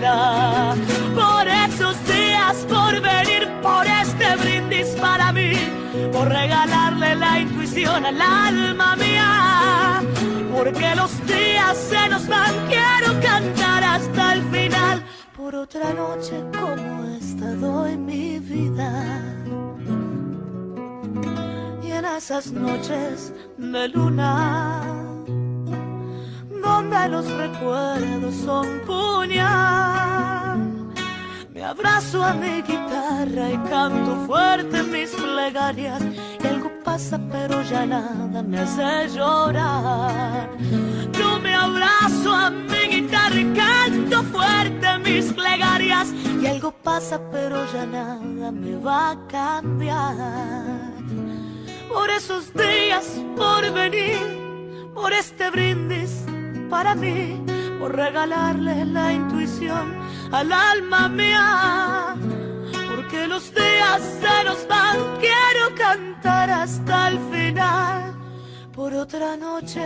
Por esos días, por venir, por este brindis para mí. Por regalarle la intuición al alma mía. Porque los días se nos van, quiero cantar hasta el final. Por otra noche como esta doy mi vida. Y en esas noches de luna, donde los recuerdos son puñal, me abrazo a mi guitarra y canto fuerte mis plegarias. Y algo pasa, pero ya nada me hace llorar. Yo me abrazo a mi guitarra y canto fuerte mis plegarias. Y algo pasa, pero ya nada me va a cambiar. Por esos días, por venir, por este brindis para mí, por regalarle la intuición al alma mía. Porque los días se nos van, quiero cantar hasta el final. Por otra noche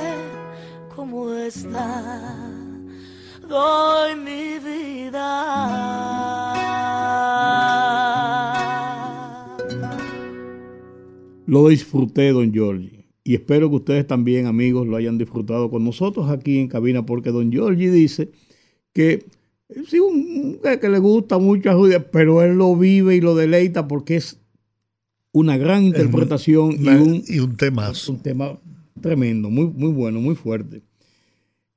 como esta, doy mi vida. Lo disfruté, don Giorgi. Y espero que ustedes también, amigos, lo hayan disfrutado con nosotros aquí en cabina, porque don Giorgi dice que sí, un, que le gusta mucho a Julia, pero él lo vive y lo deleita porque es una gran interpretación y, un, y un temazo. Un tema tremendo, muy, muy bueno, muy fuerte.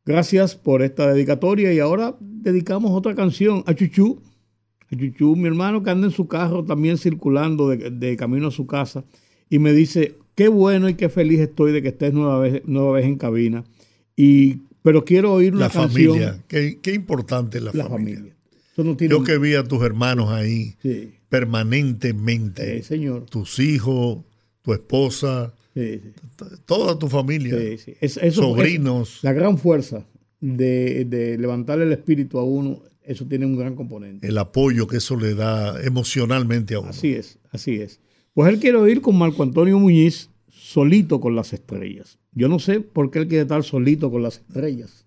Gracias por esta dedicatoria y ahora dedicamos otra canción a Chuchú. A Chuchú, mi hermano que anda en su carro también circulando de, de camino a su casa y me dice, qué bueno y qué feliz estoy de que estés nueva vez, nueva vez en cabina. Y, pero quiero oír una la canción. familia, qué, qué importante es la, La familia. familia. Eso no tiene Yo que vi a tus hermanos ahí Sí. permanentemente. Sí, señor. Tus hijos, tu esposa, Sí, toda tu familia. Sí, sí. Es- eso- sobrinos. es la gran fuerza de, de levantar el espíritu a uno, eso tiene un gran componente. el apoyo que eso le da emocionalmente a uno. Así es, así es. Pues él quiere ir con Marco Antonio Muñiz solito con las estrellas. Yo no sé por qué él quiere estar solito con las estrellas.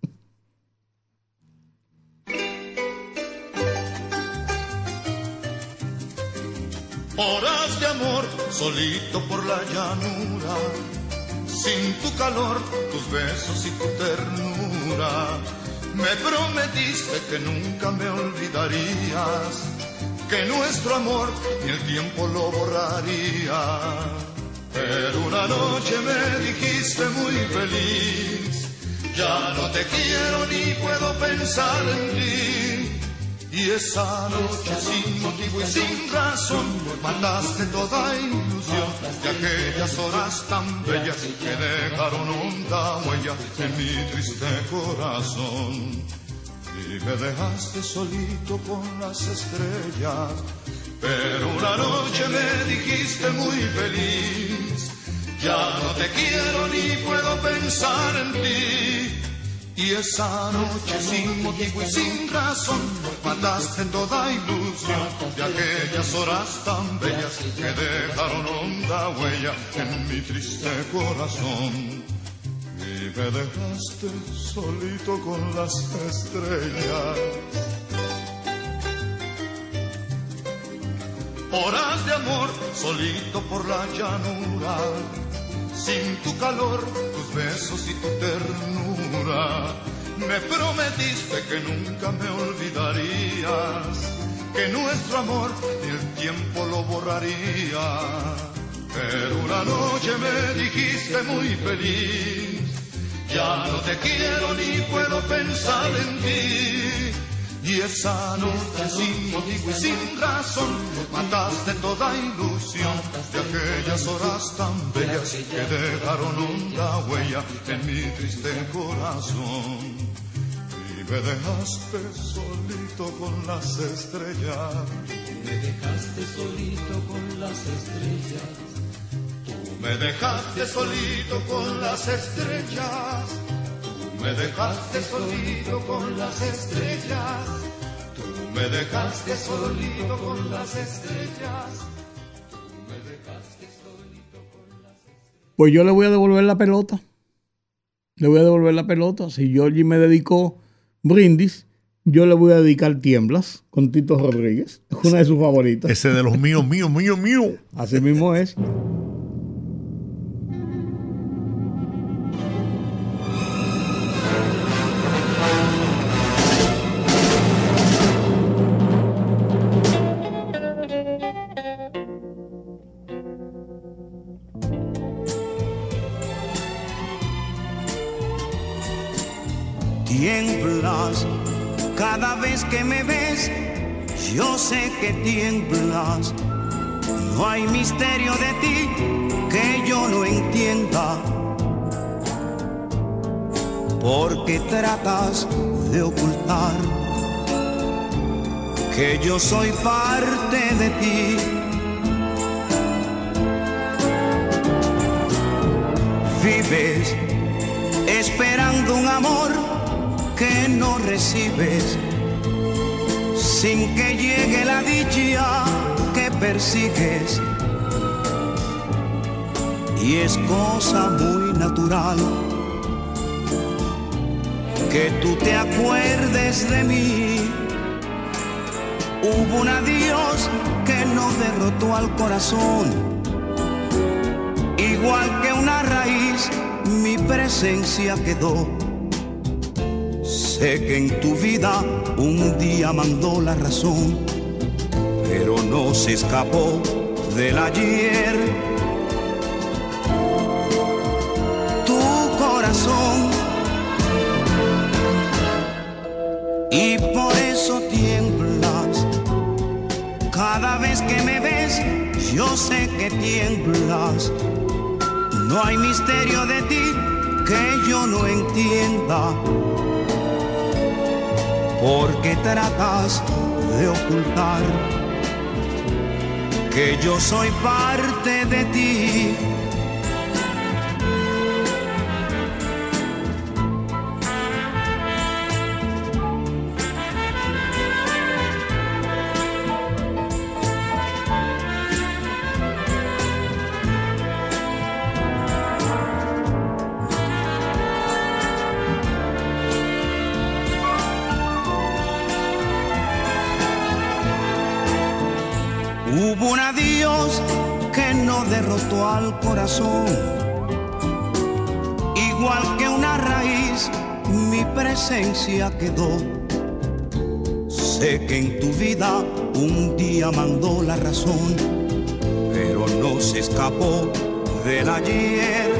Horas de amor, solito por la llanura, sin tu calor, tus besos y tu ternura. Me prometiste que nunca me olvidarías, que nuestro amor ni el tiempo lo borraría. Pero una noche me dijiste muy feliz, ya no te quiero ni puedo pensar en ti. Y esa noche sin motivo y sin razón mataste toda ilusión de aquellas horas tan bellas que dejaron honda huella en mi triste corazón. Y me dejaste solito con las estrellas, pero una noche me dijiste muy feliz, ya no te quiero ni puedo pensar en ti. Y esa noche sin motivo y sin razón mataste toda ilusión de aquellas horas tan bellas que dejaron honda huella en mi triste corazón. Me dejaste solito con las estrellas. Horas de amor, solito por la llanura, sin tu calor, tus besos y tu ternura. Me prometiste que nunca me olvidarías, que nuestro amor ni el tiempo lo borraría. Pero una noche me dijiste muy feliz, ya no te quiero ni puedo pensar en ti. Y esa noche sin motivo y sin razón mataste toda ilusión de aquellas horas tan bellas que dejaron honda huella en mi triste corazón. Y me dejaste solito con las estrellas. Me dejaste solito con las estrellas. Me dejaste solito con las estrellas. Tú me dejaste solito con las estrellas. Tú me dejaste solito con las estrellas. Tú me dejaste solito con las Pues yo le voy a devolver la pelota. Le voy a devolver la pelota. Si Georgie me dedicó brindis, yo le voy a dedicar tiemblas con Tito Rodríguez. Es una de sus favoritas. Ese de los míos, míos, míos, míos. Así mismo es. Que me ves, yo sé que tiemblas. No hay misterio de ti que yo no entienda. porque tratas de ocultar que yo soy parte de ti. Vives esperando un amor que no recibes, sin que llegue la dicha que persigues. Y es cosa muy natural que tú te acuerdes de mí. Hubo un adiós que no derrotó al corazón, igual que una raíz, mi presencia quedó. Sé que en tu vida un día mandó la razón, pero no se escapó del ayer. Tu corazón y por eso tiemblas. Cada vez que me ves, yo sé que tiemblas. No hay misterio de ti que yo no entienda. Porque tratas de ocultar que yo soy parte de ti. Al corazón. Igual que una raíz, mi presencia quedó. Sé que en tu vida un día mandó la razón, pero no se escapó del ayer.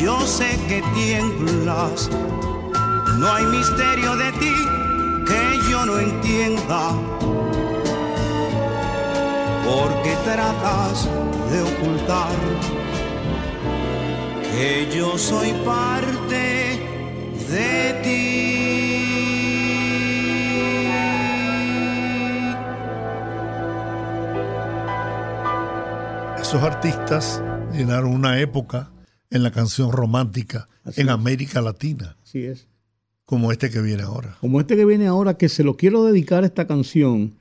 Yo sé que tiemblas. No hay misterio de ti que yo no entienda. Porque tratas de ocultar que yo soy parte de ti. Esos artistas llenaron una época en la canción romántica Así en es. América Latina, Así es. como este que viene ahora. Como este que viene ahora, que se lo quiero dedicar esta canción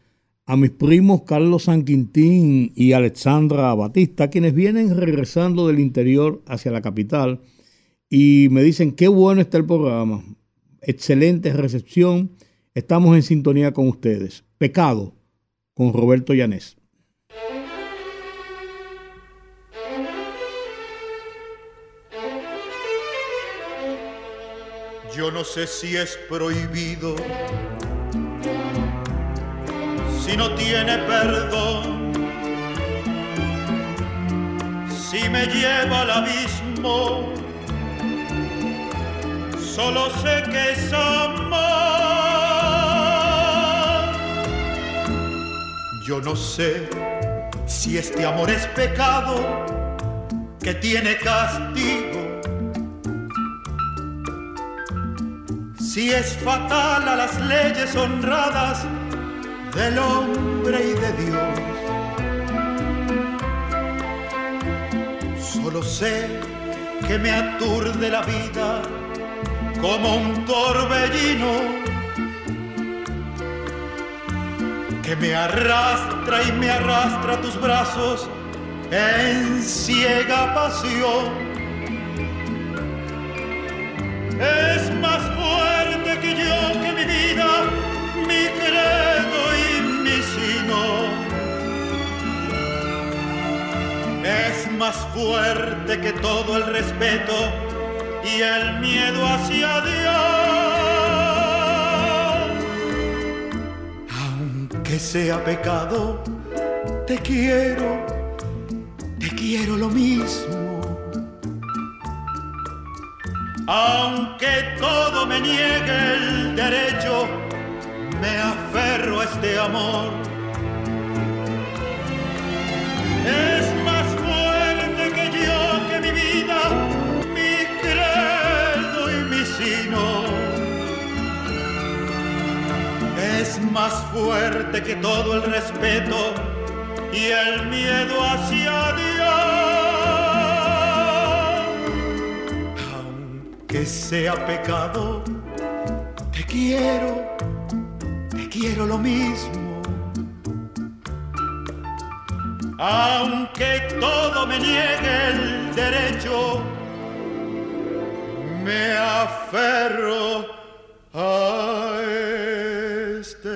a mis primos Carlos San Quintín y Alexandra Batista, quienes vienen regresando del interior hacia la capital y me dicen qué bueno está el programa, excelente recepción, estamos en sintonía con ustedes. Pecado con Roberto Llanés. Yo no sé si es prohibido, si no tiene perdón, si me lleva al abismo, solo sé que es amor. Yo no sé si este amor es pecado que tiene castigo. Si es fatal a las leyes honradas del hombre y de Dios. Solo sé que me aturde la vida como un torbellino que me arrastra y me arrastra a tus brazos en ciega pasión. Es mi credo y mi sino. Es más fuerte que todo el respeto y el miedo hacia Dios. Aunque sea pecado, te quiero, te quiero lo mismo. Aunque todo me niegue el derecho, me aferro a este amor. Es más fuerte que yo, que mi vida, mi credo y mi sino. Es más fuerte que todo el respeto y el miedo hacia Dios. Aunque sea pecado, te quiero, quiero lo mismo. Aunque todo me niegue el derecho, me aferro a este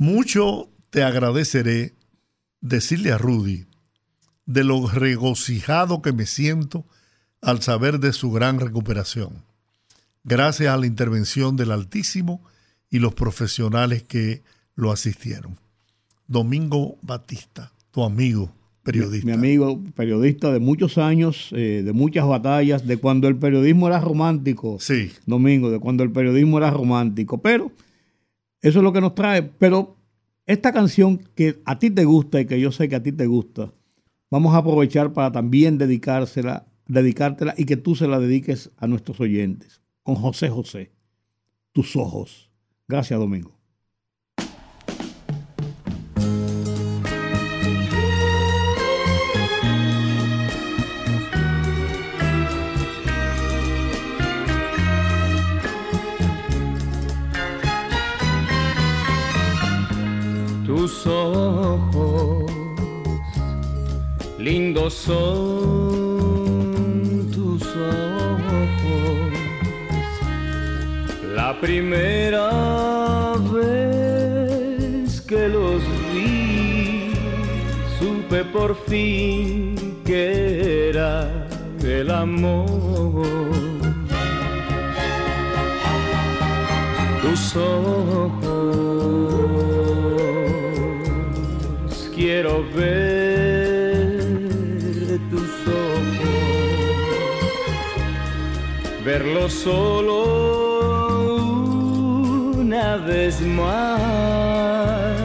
Mucho te agradeceré decirle a Rudy de lo regocijado que me siento al saber de su gran recuperación, gracias a la intervención del Altísimo y los profesionales que lo asistieron. Domingo Batista, tu amigo periodista. Mi, mi amigo periodista de muchos años, eh, de muchas batallas, de cuando el periodismo era romántico. Sí. Domingo, de cuando el periodismo era romántico. Pero eso es lo que nos trae. Pero esta canción que a ti te gusta y que yo sé que a ti te gusta, vamos a aprovechar para también dedicársela, dedicártela y que tú se la dediques a nuestros oyentes. Con José José, tus ojos. Gracias, Domingo. tus ojos, lindos son tus ojos. La primera vez que los vi, supe por fin que era el amor. Tus ojos quiero ver verlos solo una vez más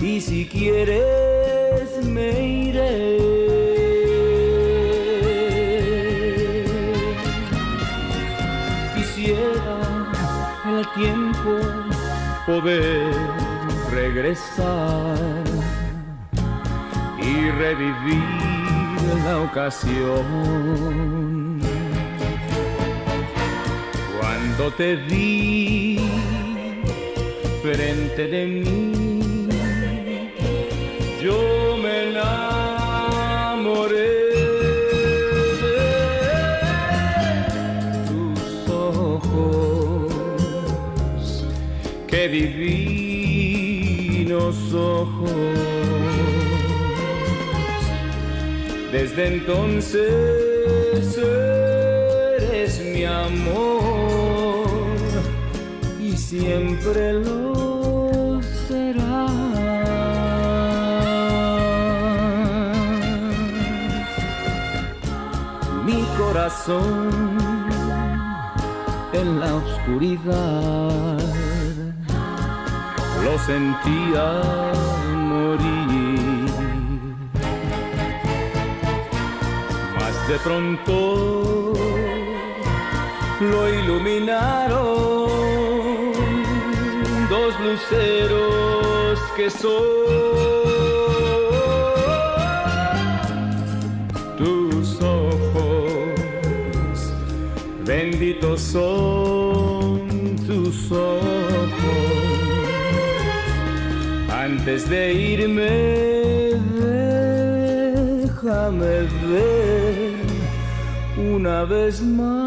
y si quieres me iré. Quisiera el tiempo poder regresar y revivir la ocasión. Cuando te vi frente de mí, yo me enamoré tus ojos, qué divinos ojos. Desde entonces eres mi amor siempre lo serás. Mi corazón en la oscuridad lo sentía morir. Mas de pronto lo iluminaron que son tus ojos, benditos son tus ojos. Antes de irme, déjame ver una vez más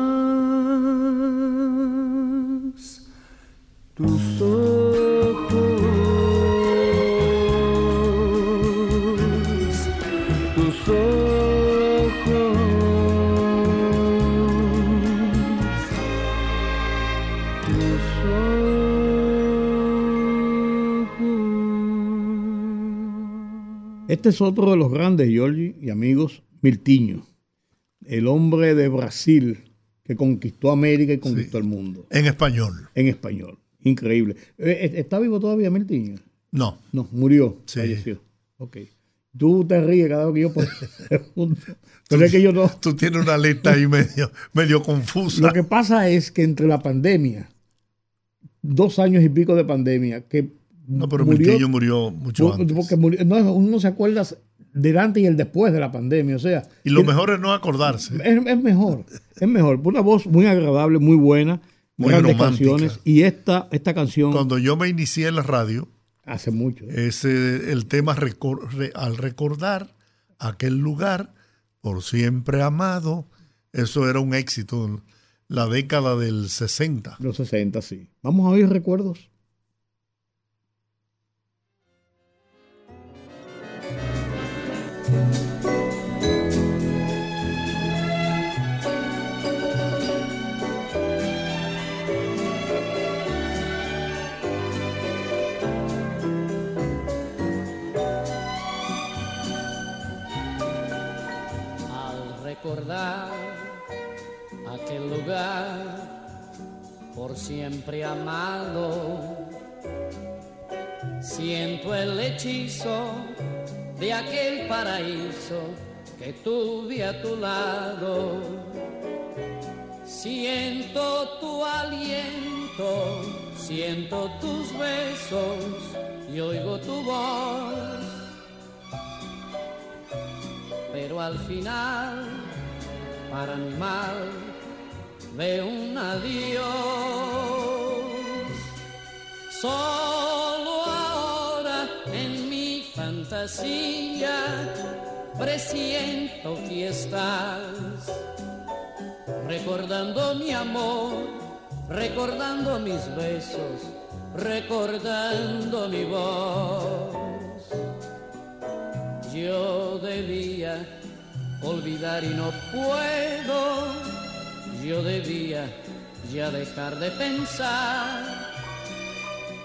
Este es otro de los grandes, Giorgi y amigos, Miltiño, el hombre de Brasil que conquistó América y conquistó el mundo. En español. En español. Increíble. Eh, ¿Está vivo todavía Miltiño? No. No, murió. Sí. Falleció. Ok. Tú te ríes cada vez que yo pregunto. Pero es que yo no. Tú tienes una lista ahí medio, medio confusa. Lo que pasa es que entre la pandemia, dos años y pico de pandemia, que. No, pero Miltillo murió mucho porque antes. murió- no, uno no se acuerda del antes y el después de la pandemia. O sea. Y lo mejor es no acordarse. es, es mejor, es mejor. Una voz muy agradable, muy buena, Muy grandes romántica. canciones. Y esta, esta canción Cuando yo me inicié en la radio, hace mucho. ese, el tema recor- re- al recordar aquel lugar por siempre amado, eso era un éxito la década del 60. Los 60, sí. Vamos a oír recuerdos. Recordar aquel lugar por siempre amado. Siento el hechizo de aquel paraíso que tuve a tu lado. Siento tu aliento, siento tus besos y oigo tu voz pero al final, para mi mal, veo un adiós. Solo ahora en mi fantasía presiento que estás recordando mi amor, recordando mis besos, recordando mi voz. Yo debía olvidar y no puedo. Yo debía ya dejar de pensar.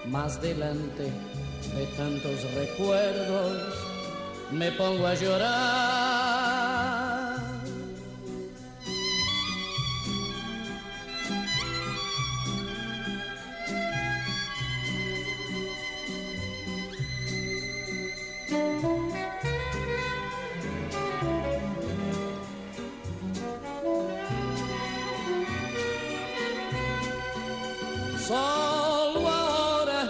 Más delante de tantos recuerdos me pongo a llorar. Solo ahora,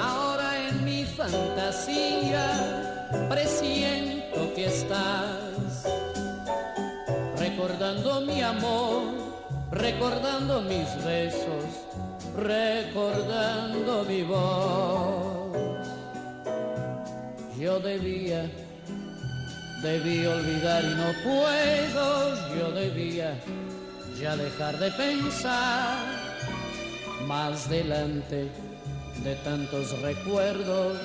ahora en mi fantasía presiento que estás recordando mi amor, recordando mis besos, recordando mi voz. Yo debía, debí olvidar y no puedo, yo debía ya dejar de pensar más delante de tantos recuerdos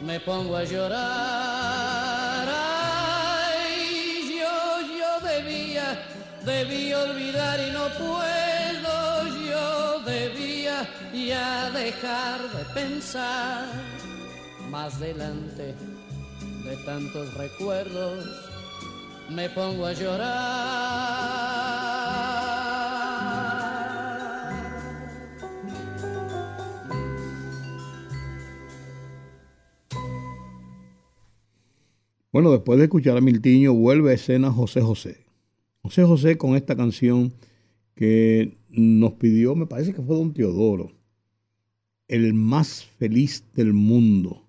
me pongo a llorar. Ay, yo, yo debía, debí olvidar y no puedo. Yo debía ya dejar de pensar. Más delante de tantos recuerdos me pongo a llorar. Bueno, después de escuchar a Miltiño, vuelve a escena José José. José José con esta canción que nos pidió, me parece que fue Don Teodoro, el más feliz del mundo.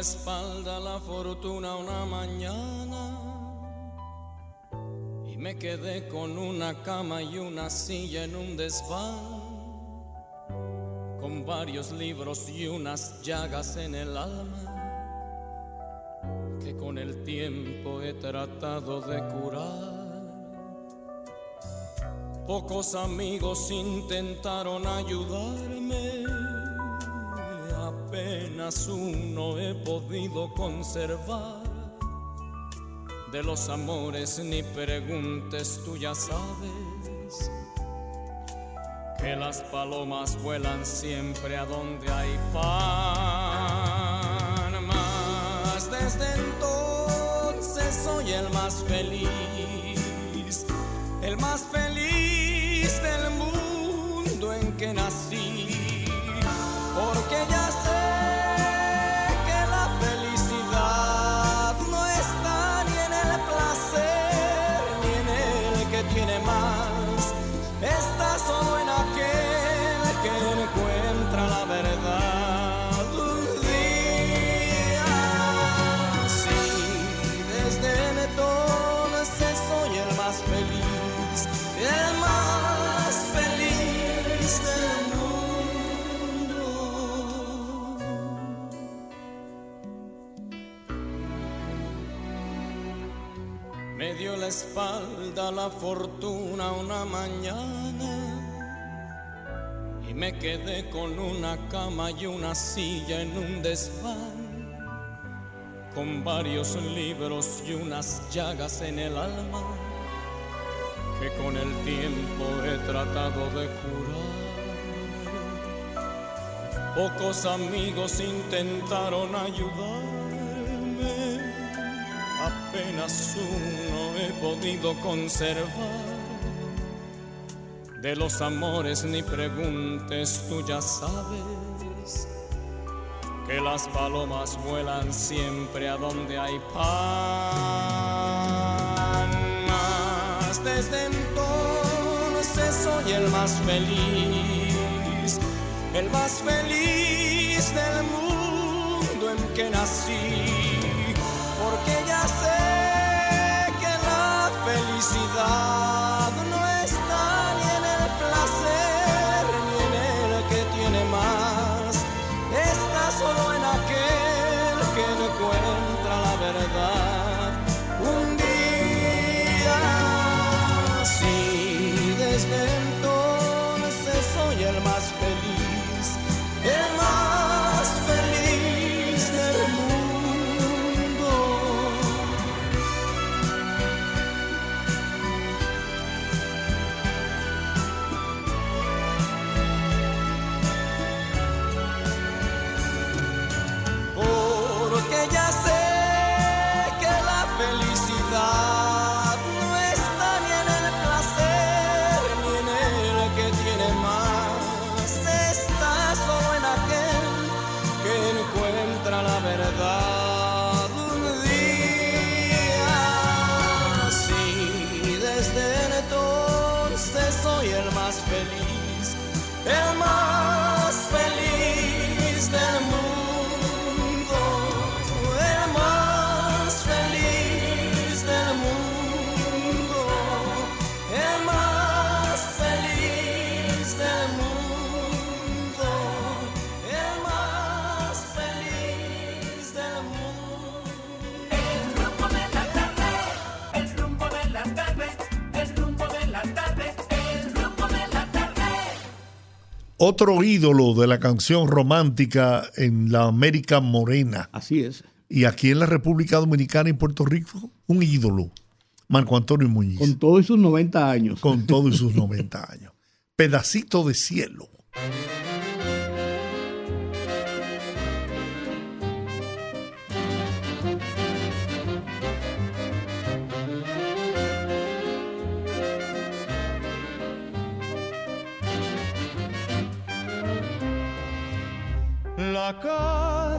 La la fortuna una mañana y me quedé con una cama y una silla en un desván, con varios libros y unas llagas en el alma que con el tiempo he tratado de curar. Pocos amigos intentaron ayudarme apenas he podido conservar De los amores ni preguntes, tú ya sabes que las palomas vuelan siempre a donde hay pan. Desde entonces soy el más feliz, el más feliz del mundo en que nací, espalda la fortuna una mañana y me quedé con una cama y una silla en un desván con varios libros y unas llagas en el alma que con el tiempo he tratado de curar. Pocos amigos intentaron ayudarme, uno he podido conservar. De los amores ni preguntes, tú ya sabes que las palomas vuelan siempre a donde hay pan. Desde entonces soy el más feliz, el más feliz del mundo en que nací, porque Otro ídolo de la canción romántica en la América Morena. Así es. Y aquí en la República Dominicana y Puerto Rico, un ídolo. Marco Antonio Muñiz. Con todos sus 90 años. Con todos sus 90 años. Pedacito de cielo.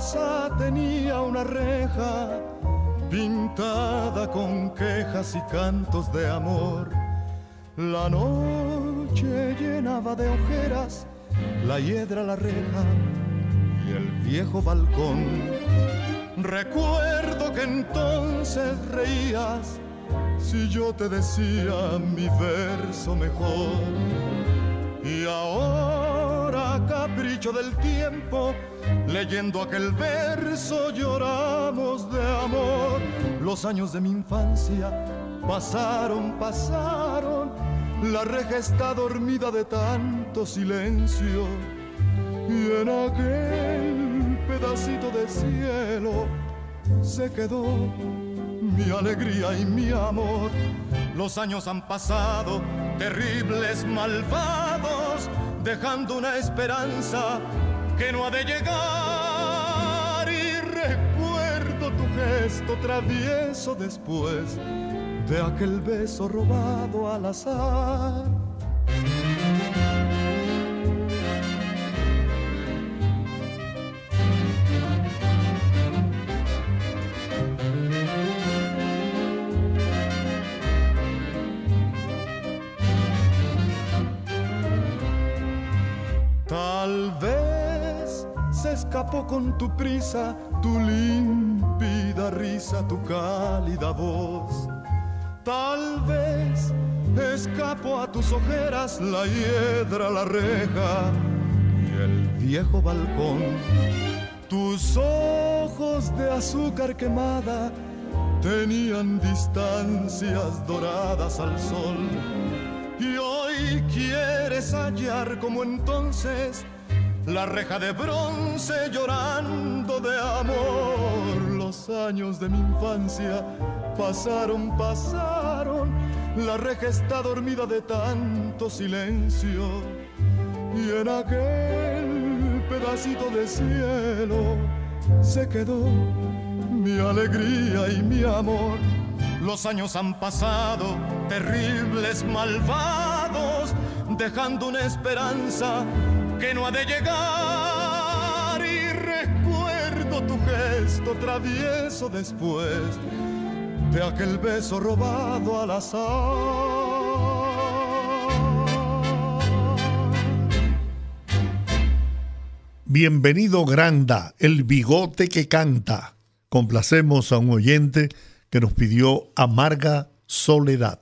Casa tenía una reja pintada con quejas y cantos de amor. La noche llenaba de ojeras la hiedra, la reja y el viejo balcón. Recuerdo que entonces reías si yo te decía mi verso mejor. Y ahora, capricho del tiempo, leyendo aquel verso lloramos de amor. Los años de mi infancia pasaron, pasaron. La reja está dormida de tanto silencio. Y en aquel pedacito de cielo se quedó mi alegría y mi amor. Los años han pasado, terribles, malvados, dejando una esperanza que no ha de llegar. Y recuerdo tu gesto travieso después de aquel beso robado al azar. Con tu prisa, tu límpida risa, tu cálida voz. Tal vez escapó a tus ojeras la hiedra, la reja y el viejo balcón. Tus ojos de azúcar quemada tenían distancias doradas al sol. Y hoy quieres hallar como entonces la reja de bronce llorando de amor. Los años de mi infancia pasaron, pasaron. La reja está dormida de tanto silencio. Y en aquel pedacito de cielo se quedó mi alegría y mi amor. Los años han pasado, terribles, malvados, dejando una esperanza que no ha de llegar. Y recuerdo tu gesto travieso después de aquel beso robado al azar. Bienvenido Granda, el bigote que canta. Complacemos a un oyente que nos pidió Amarga Soledad.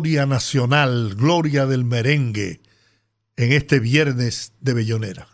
Gloria Nacional, Gloria del Merengue, en este viernes de Bellonera.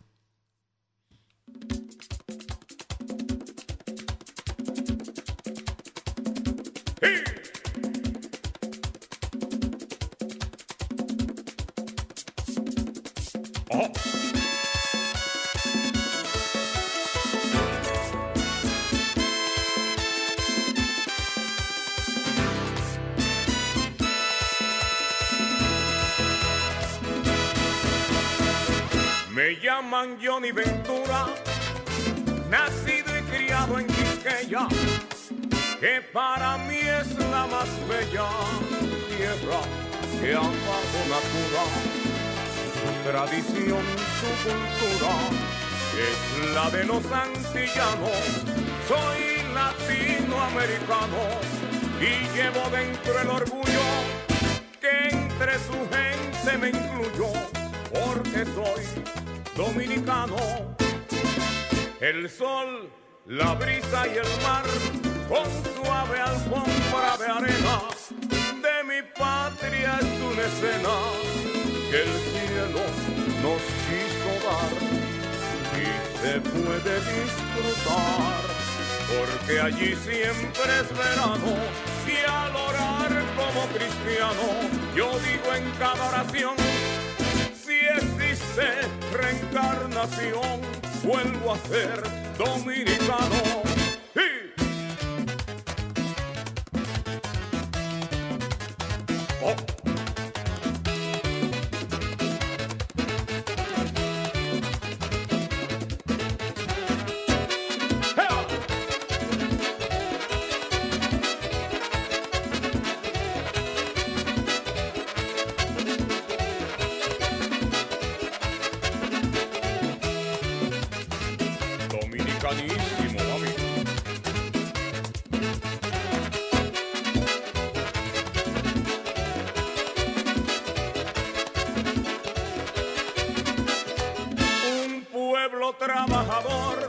trabajador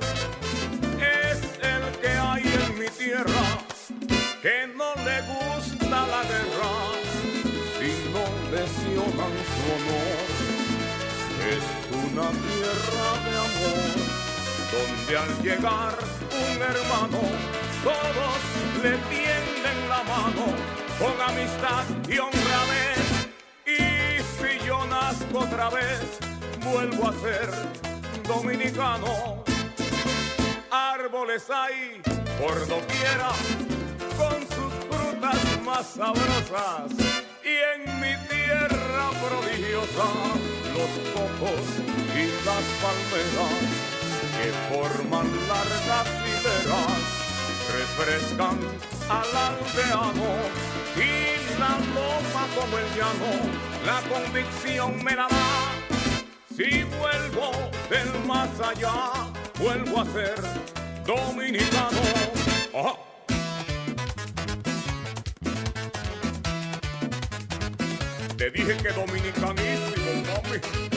es el que hay en mi tierra que no le gusta la guerra sino lesionan su honor. Es una tierra de amor donde al llegar un hermano todos le tienden la mano con amistad y honradez. Y si yo nazco otra vez, vuelvo a ser dominicano. Árboles hay por doquiera con sus frutas más sabrosas. Y en mi tierra prodigiosa, los cocos y las palmeras que forman largas hileras refrescan al aldeano y la loma como el llano, la convicción me la da si vuelvo del más allá, vuelvo a ser dominicano. Te dije que dominicanísimo, mami.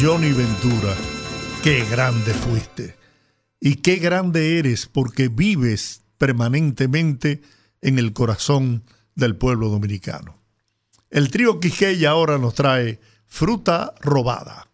Johnny Ventura, qué grande fuiste. Y qué grande eres porque vives permanentemente en el corazón del pueblo dominicano. El trío Quisqueya ahora nos trae Fruta Robada.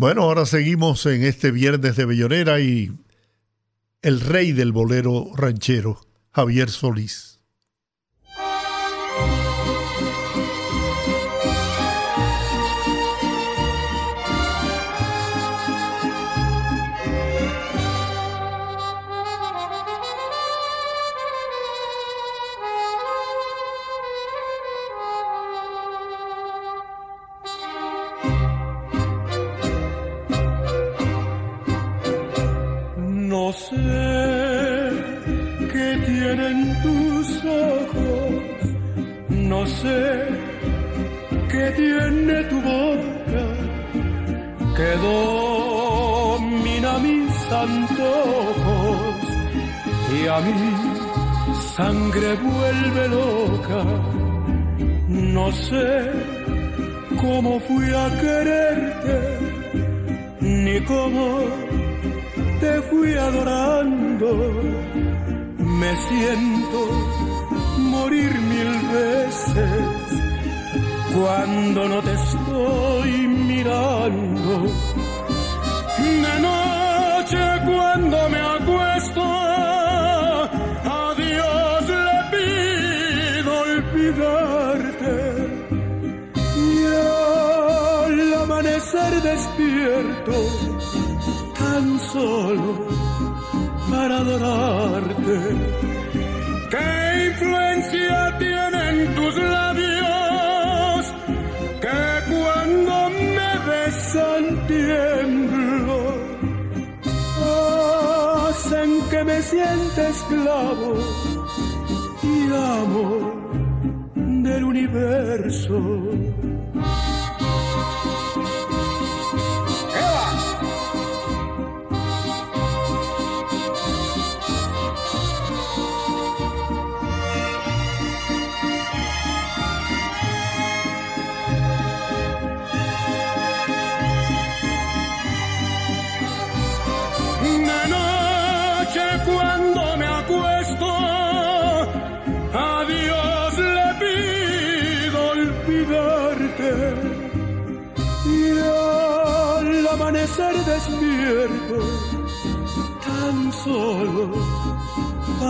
Bueno, ahora seguimos en este viernes de Bellonera y el rey del bolero ranchero, Javier Solís. Tienen tus ojos, no sé qué tiene tu boca, que domina mis antojos. Y a mi sangre vuelve loca. No sé cómo fui a quererte, ni cómo te fui adorando, me siento morir mil veces cuando no te estoy mirando. De noche cuando me acuesto, a Dios le pido olvidarte. Y al amanecer despierto, tan solo para adorarte. Sienta esclavo y amo del universo.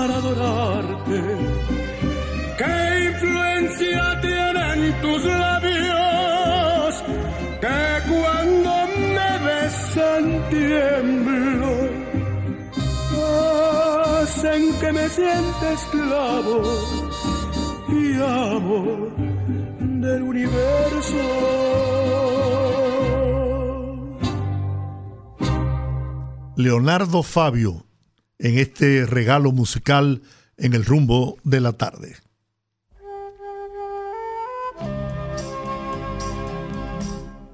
Para adorarte. ¿Qué influencia tienen tus labios que cuando me besan tiemblo? Hacen que me sienta esclavo y amo del universo. Leonardo Fabio en este regalo musical en el rumbo de la tarde.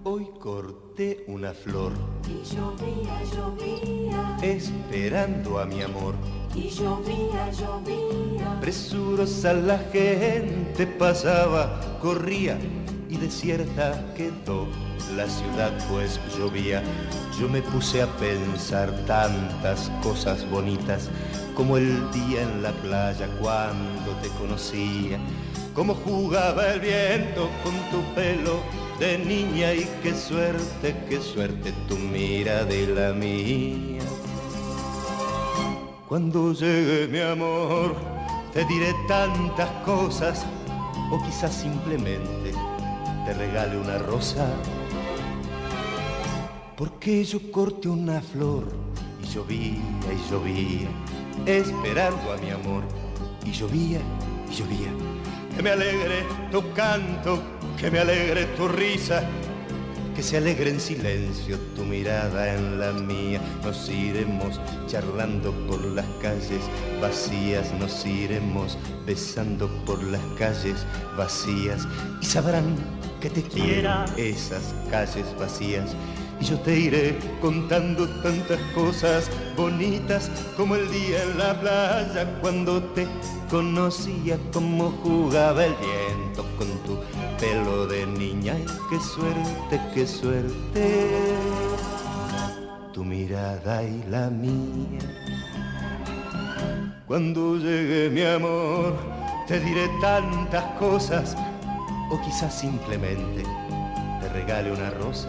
Hoy corté una flor Y llovía, llovía, esperando a mi amor. y llovía, llovía. Presurosa la gente pasaba, corría y desierta quedó la ciudad pues llovía. Yo me puse a pensar tantas cosas bonitas como el día en la playa cuando te conocía, cómo jugaba el viento con tu pelo de niña y qué suerte, qué suerte tu mira de la mía. Cuando llegue mi amor, te diré tantas cosas, o quizás simplemente te regale una rosa. Porque yo corté una flor y llovía y llovía, esperando a mi amor, y llovía y llovía. Que me alegre tu canto, que me alegre tu risa, que se alegre en silencio tu mirada en la mía. Nos iremos charlando por las calles vacías, nos iremos besando por las calles vacías y sabrán que te quiero esas calles vacías. Y yo te iré contando tantas cosas bonitas como el día en la playa cuando te conocía, como jugaba el viento con tu pelo de niña. Y qué suerte, qué suerte, tu mirada y la mía. Cuando llegue mi amor, te diré tantas cosas, o quizás simplemente te regale una rosa.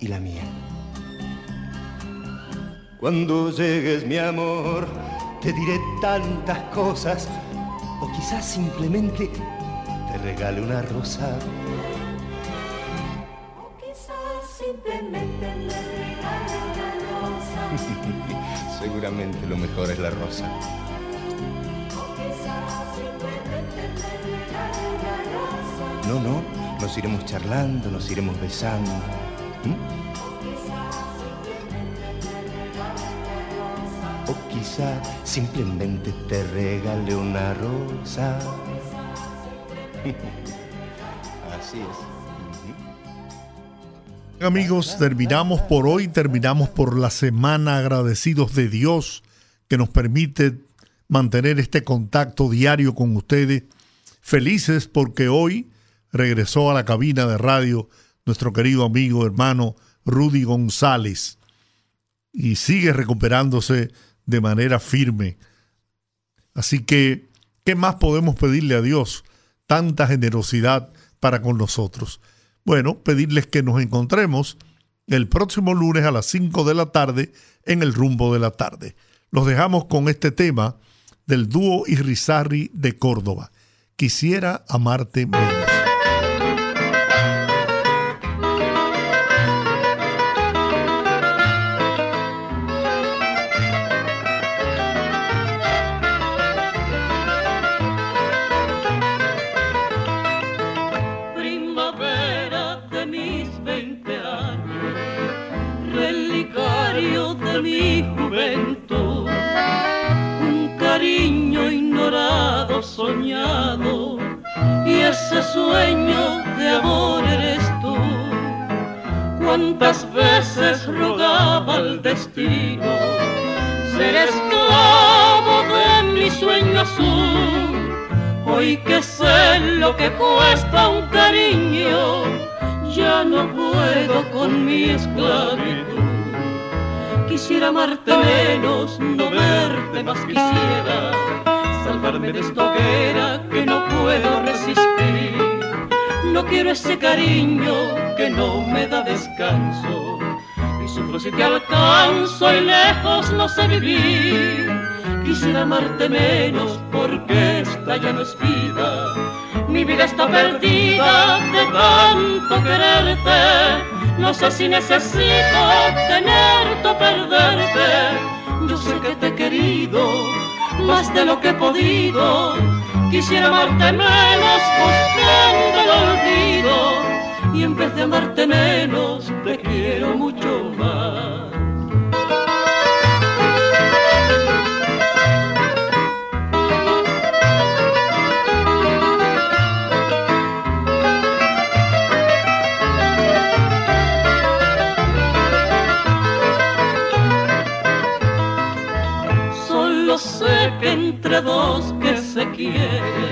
y la mía. Cuando llegues mi amor, te diré tantas cosas, o quizás simplemente te regale una rosa. O quizás simplemente me regales la rosa. Seguramente lo mejor es la rosa. O quizás simplemente me regales la rosa. No, no, nos iremos charlando, nos iremos besando. O quizá simplemente te regale una rosa. Así es. Amigos, terminamos por hoy, terminamos por la semana agradecidos de Dios que nos permite mantener este contacto diario con ustedes. Felices porque hoy regresó a la cabina de radio nuestro querido amigo hermano Rudy González y sigue recuperándose de manera firme. Así que, ¿qué más podemos pedirle a Dios? Tanta generosidad para con nosotros. Bueno, pedirles que nos encontremos el próximo lunes a las 5 de la tarde en el rumbo de la tarde. Los dejamos con este tema del dúo Irrizarri de Córdoba. Quisiera amarte menos. Que cuesta un cariño, ya no puedo con mi esclavitud. Quisiera amarte menos, no verte más quisiera, salvarme de esta hoguera que no puedo resistir. No quiero ese cariño que no me da descanso. Y sufro si te alcanzo y lejos no sé vivir. Quisiera amarte menos porque esta ya no es vida. Mi vida está perdida de tanto quererte. No sé si necesito tenerte o perderte. Yo sé que te he querido más de lo que he podido. Quisiera amarte menos buscando el olvido. Y en vez de amarte menos, te quiero mucho más. Que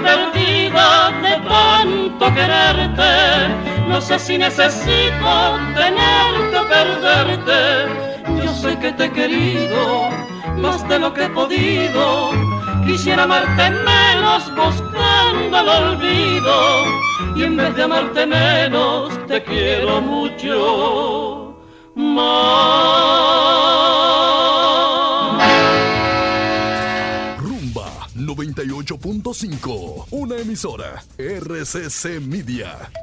Perdida de tanto quererte. No sé si necesito tenerte o perderte. Yo sé que te he querido más de lo que he podido. Quisiera amarte menos buscando el olvido. Y en vez de amarte menos, te quiero mucho más. 98.5, una emisora RCC Media.